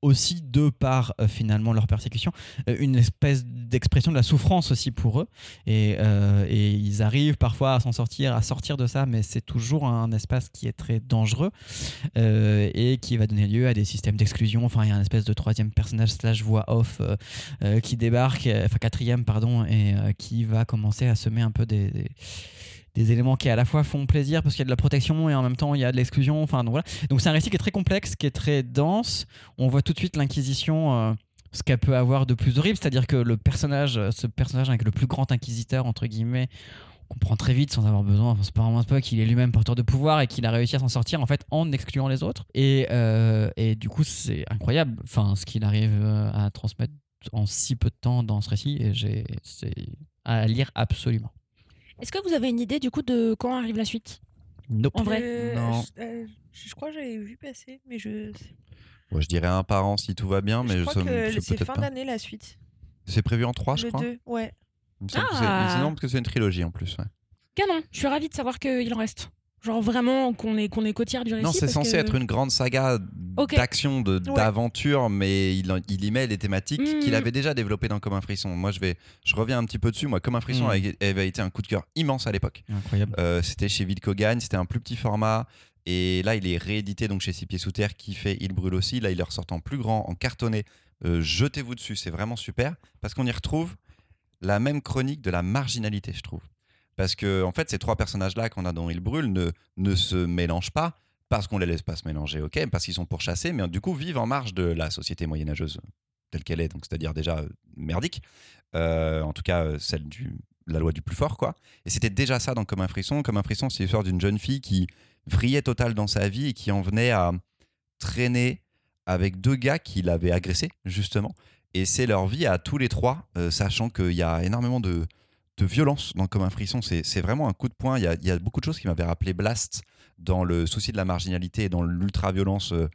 aussi de par euh, finalement leur persécution euh, une espèce d'expression de la souffrance aussi pour eux. Et, euh, et ils arrivent parfois à s'en sortir à sortir de ça mais c'est toujours un espace qui est très dangereux et qui va donner lieu à des systèmes d'exclusion. Enfin il y a un espèce de troisième personnage slash voix off qui débarque enfin quatrième pardon et qui va commencer à semer un peu des des éléments qui à la fois font plaisir parce qu'il y a de la protection et en même temps il y a de l'exclusion. Enfin donc voilà. Donc c'est un récit qui est très complexe qui est très dense. On voit tout de suite l'inquisition euh, ce qu'elle peut avoir de plus horrible. C'est à dire que le personnage euh, ce personnage avec le plus grand inquisiteur entre guillemets on comprend très vite sans avoir besoin enfin, c'est pas vraiment pas qu'il est lui-même porteur de pouvoir et qu'il a réussi à s'en sortir en fait en excluant les autres. Et, euh, et du coup c'est incroyable enfin ce qu'il arrive à transmettre en si peu de temps dans ce récit. Et j'ai c'est à lire absolument Est-ce que vous avez une idée du coup de quand arrive la suite? Nope. En vrai Euh, Non. Je, euh, je crois que j'avais vu passer, mais je. Ouais, je dirais un par an si tout va bien, mais je je crois que c'est c'est fin d'année la suite. C'est prévu en 3, je le crois. 2, ouais. C'est- Ah. me semble que c'est une trilogie en plus. ouais. Canon, je suis ravie de savoir qu'il en reste. Genre vraiment qu'on est, qu'on est côtière du récit Non, c'est censé que- être une grande saga d'action, de- Ouais. d'aventure, mais il, y met des thématiques Mm. qu'il avait déjà développées dans Comme un frisson. Moi, je vais, je reviens un petit peu dessus. Moi, Comme un frisson Mm. avait, avait été un coup de cœur immense à l'époque. Incroyable. Euh, c'était chez Vidco Gagne, c'était un plus petit format. Et là, il est réédité donc chez Six Pieds Sous Terre qui fait Il brûle aussi. Là, il est ressorti en plus grand, en cartonné. Euh, Jetez-vous dessus, c'est vraiment super parce qu'on y retrouve la même chronique de la marginalité, je trouve. Parce que, en fait, ces trois personnages-là qu'on a dans Il brûle ne, ne se mélangent pas parce qu'on les laisse pas se mélanger, ok, parce qu'ils sont pourchassés, mais du coup vivent en marge de la société moyenâgeuse telle qu'elle est, donc c'est-à-dire déjà euh, merdique, Euh, en tout cas euh, celle du la loi du plus fort, quoi. Et c'était déjà ça dans Comme un frisson. Comme un frisson, c'est l'histoire d'une jeune fille qui vrillait total dans sa vie et qui en venait à traîner avec deux gars qui l'avaient agressé, justement. Et c'est leur vie à tous les trois, sachant qu'il y a énormément de, de violence dans Comme un frisson. C'est vraiment un coup de poing. Il y a, beaucoup de choses qui m'avaient rappelé Blast dans le souci de la marginalité et dans l'ultra-violence euh,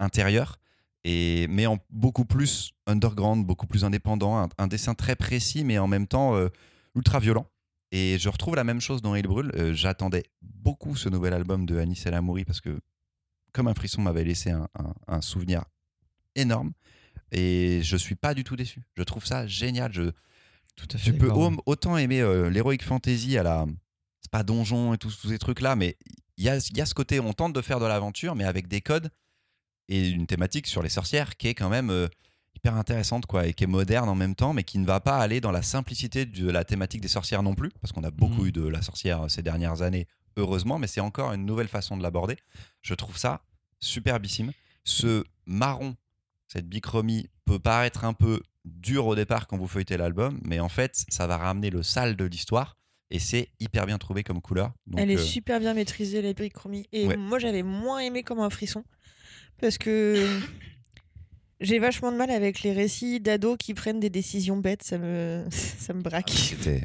intérieure. Mais en beaucoup plus underground, beaucoup plus indépendant, un, dessin très précis, mais en même temps euh, ultra violent. Et je retrouve la même chose dans Il brûle. Euh, J'attendais beaucoup ce nouvel album de Anis El Amouri parce que, comme un frisson m'avait laissé un- un souvenir énorme. Et je suis pas du tout déçu. Je trouve ça génial. Je, Tout à fait. tu peux autant aimer euh, l'heroic fantasy à la. C'est pas donjon et tous, ces trucs-là, mais il y a, y a ce côté, on tente de faire de l'aventure, mais avec des codes et une thématique sur les sorcières qui est quand même euh, hyper intéressante, quoi, et qui est moderne en même temps, mais qui ne va pas aller dans la simplicité de la thématique des sorcières non plus, parce qu'on a beaucoup Mhm. eu de la sorcière euh, ces dernières années, heureusement, mais c'est encore une nouvelle façon de l'aborder. Je trouve ça superbissime. Ce marron, cette bichromie, peut paraître un peu dur au départ quand vous feuilletez l'album, mais en fait, ça va ramener le sale de l'histoire. Et c'est hyper bien trouvé comme couleur. Donc, Elle est euh, super bien maîtrisée, les brichromies. Et Ouais. moi, j'avais moins aimé comme un frisson. Parce que [laughs] j'ai vachement de mal avec les récits d'ados qui prennent des décisions bêtes. Ça me, [laughs] ça me braque. C'était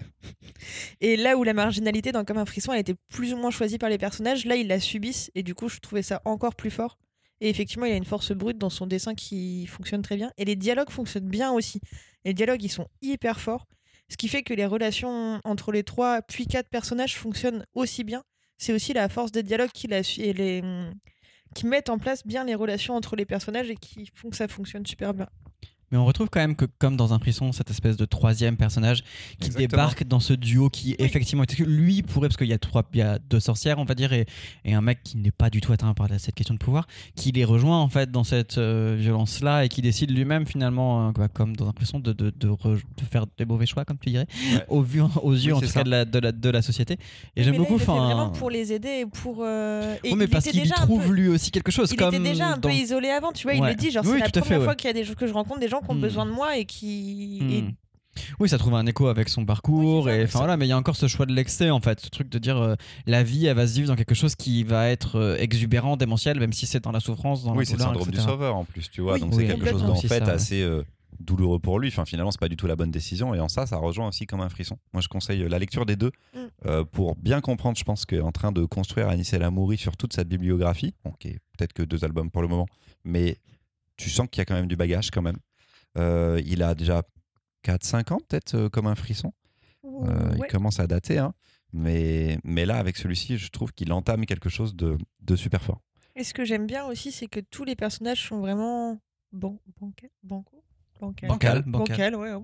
Et là où la marginalité dans Comme un frisson, elle était plus ou moins choisie par les personnages, là, ils la subissent. Et du coup, je trouvais ça encore plus fort. Et effectivement, il a une force brute dans son dessin qui fonctionne très bien. Et les dialogues fonctionnent bien aussi. Les dialogues, ils sont hyper forts. Ce qui fait que les relations entre les trois, puis quatre personnages fonctionnent aussi bien. C'est aussi la force des dialogues qui, qui mettent en place bien les relations entre les personnages et qui font que ça fonctionne super bien. Mais on retrouve quand même que, comme dans un frisson, cette espèce de troisième personnage qui Exactement. débarque dans ce duo qui, effectivement, lui pourrait, parce qu'il y a trois, il y a deux sorcières, on va dire, et, et un mec qui n'est pas du tout atteint par cette question de pouvoir, qui les rejoint en fait dans cette euh, violence-là et qui décide lui-même finalement, euh, bah, comme dans un frisson, de, de, de, re- de faire des mauvais choix, comme tu dirais, Ouais. au vu, aux yeux Oui, en tout ça. cas de la, de, la, de la société. Et j'aime Mais là, beaucoup. il vraiment pour les aider et pour. euh, et mais il parce qu'il trouve peu- lui aussi quelque chose. Il comme était déjà un dans- peu isolé avant, tu vois. Il le dit, genre, c'est la première fois qu'il y a des que je rencontre des gens qui ont Hmm. besoin de moi et qui. Hmm. et- Oui, ça trouve un écho avec son parcours Oui, et enfin voilà, mais il y a encore ce choix de l'excès en fait, ce truc de dire euh, la vie elle va se vivre dans quelque chose qui va être euh, exubérant, démentiel, même si c'est dans la souffrance, dans Oui, la c'est le syndrome du sauveur en plus, tu vois. Oui, donc oui, c'est quelque chose d'en fait ça, ouais. assez euh, douloureux pour lui. Enfin, finalement, c'est pas du tout la bonne décision. Et en ça, ça rejoint aussi comme un frisson. Moi, je conseille la lecture des deux Mm. euh, pour bien comprendre. Je pense qu'est en train de construire Anis El Amouri sur toute sa bibliographie, bon, qui est peut-être que deux albums pour le moment, mais tu sens qu'il y a quand même du bagage quand même. Euh, il a déjà 4-5 ans peut-être euh, comme un frisson. Euh, Ouais. Il commence à dater, hein. mais, mais là, avec celui-ci, je trouve qu'il entame quelque chose de, de super fort. Et ce que j'aime bien aussi, c'est que tous les personnages sont vraiment ban banca- banco bancal. Bancal. Bancal. ouais. Non,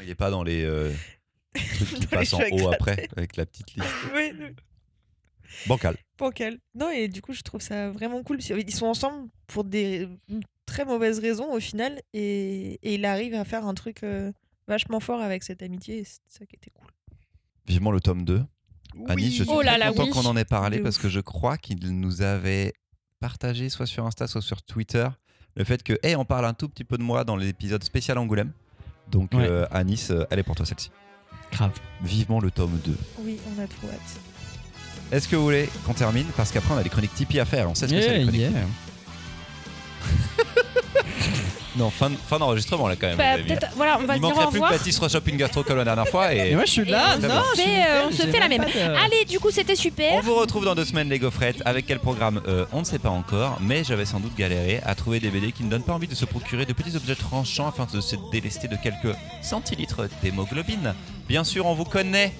il n'est pas dans les euh, [laughs] trucs qui passent en haut après, avec la petite liste. [laughs] Ouais, Bancal. bancal. Non, et du coup, je trouve ça vraiment cool. Ils sont ensemble pour des très mauvaises raisons au final, et, et il arrive à faire un truc euh, vachement fort avec cette amitié, et c'est ça qui était cool. Vivement le tome 2. Anis, je suis Oh là très là, content oui. qu'on en ait parlé De parce ouf. que je crois qu'il nous avait partagé, soit sur Insta, soit sur Twitter, le fait que, hey, on parle un tout petit peu de moi dans l'épisode spécial Angoulême. Donc, Ouais. euh, Anis, euh, elle est pour toi celle-ci. Grave. Vivement le tome 2. Oui, on a trop hâte. Est-ce que vous voulez qu'on termine? Parce qu'après, on a les chroniques Tipeee à faire. On sait ce que c'est les chroniques yeah. [laughs] Non, fin, fin d'enregistrement là quand même. Bah, les amis. peut-être, voilà, on va Il se dire manquerait plus que revoir. Baptiste une gastro comme la dernière fois. Et Et moi je suis là, on non, se je suis fait, euh, on se j'ai fait la même même. pas de- Allez, du coup, c'était On super. vous retrouve dans deux semaines les gaufrettes avec quel programme Euh, On ne sait pas encore, mais j'avais sans doute galéré à trouver des BD qui ne donnent pas envie de se procurer de petits objets tranchants afin de se délester de quelques centilitres d'hémoglobine. Bien sûr, on vous connaît.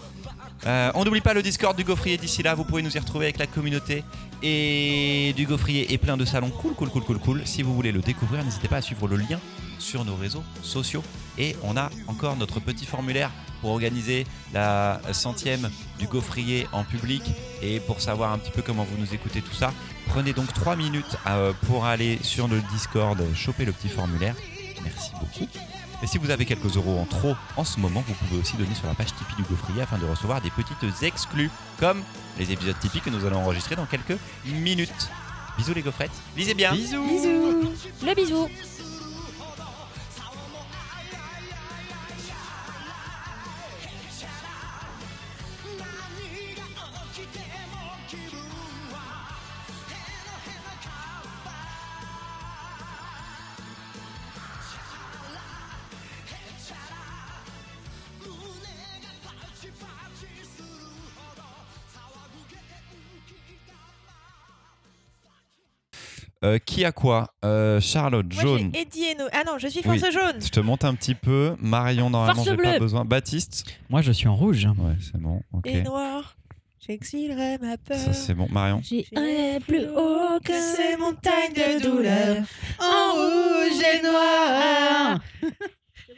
Euh, on n'oublie pas le Discord du Gaufrier d'ici là, vous pouvez nous y retrouver avec la communauté et du Gaufrier et plein de salons cool, cool, cool, cool, cool. Si vous voulez le découvrir, n'hésitez pas à suivre le lien sur nos réseaux sociaux. Et on a encore notre petit formulaire pour organiser la centième du Gaufrier en public et pour savoir un petit peu comment vous nous écoutez tout ça. Prenez donc 3 minutes euh, pour aller sur le Discord, choper le petit formulaire. Merci beaucoup. Et si vous avez quelques euros en trop en ce moment, vous pouvez aussi donner sur la page Tipeee du Gaufrier afin de recevoir des petites exclus, comme les épisodes typiques que nous allons enregistrer dans quelques minutes. Bisous les gaufrettes, lisez bien. Bisous. Bisous. Le bisou. Euh, qui a quoi Euh, Charlotte, Moi, jaune. Eddie et No- Ah non, je suis Oui. force jaune. Je te monte un petit peu. Marion, normalement, j'ai pas besoin. Baptiste. Moi, je suis en rouge. Ouais, c'est bon. Ok. Et noir. J'exilerai ma peur. Ça, c'est bon. Marion. J'ai un rêve plus haut que ces montagnes de douleur. En rouge et noir.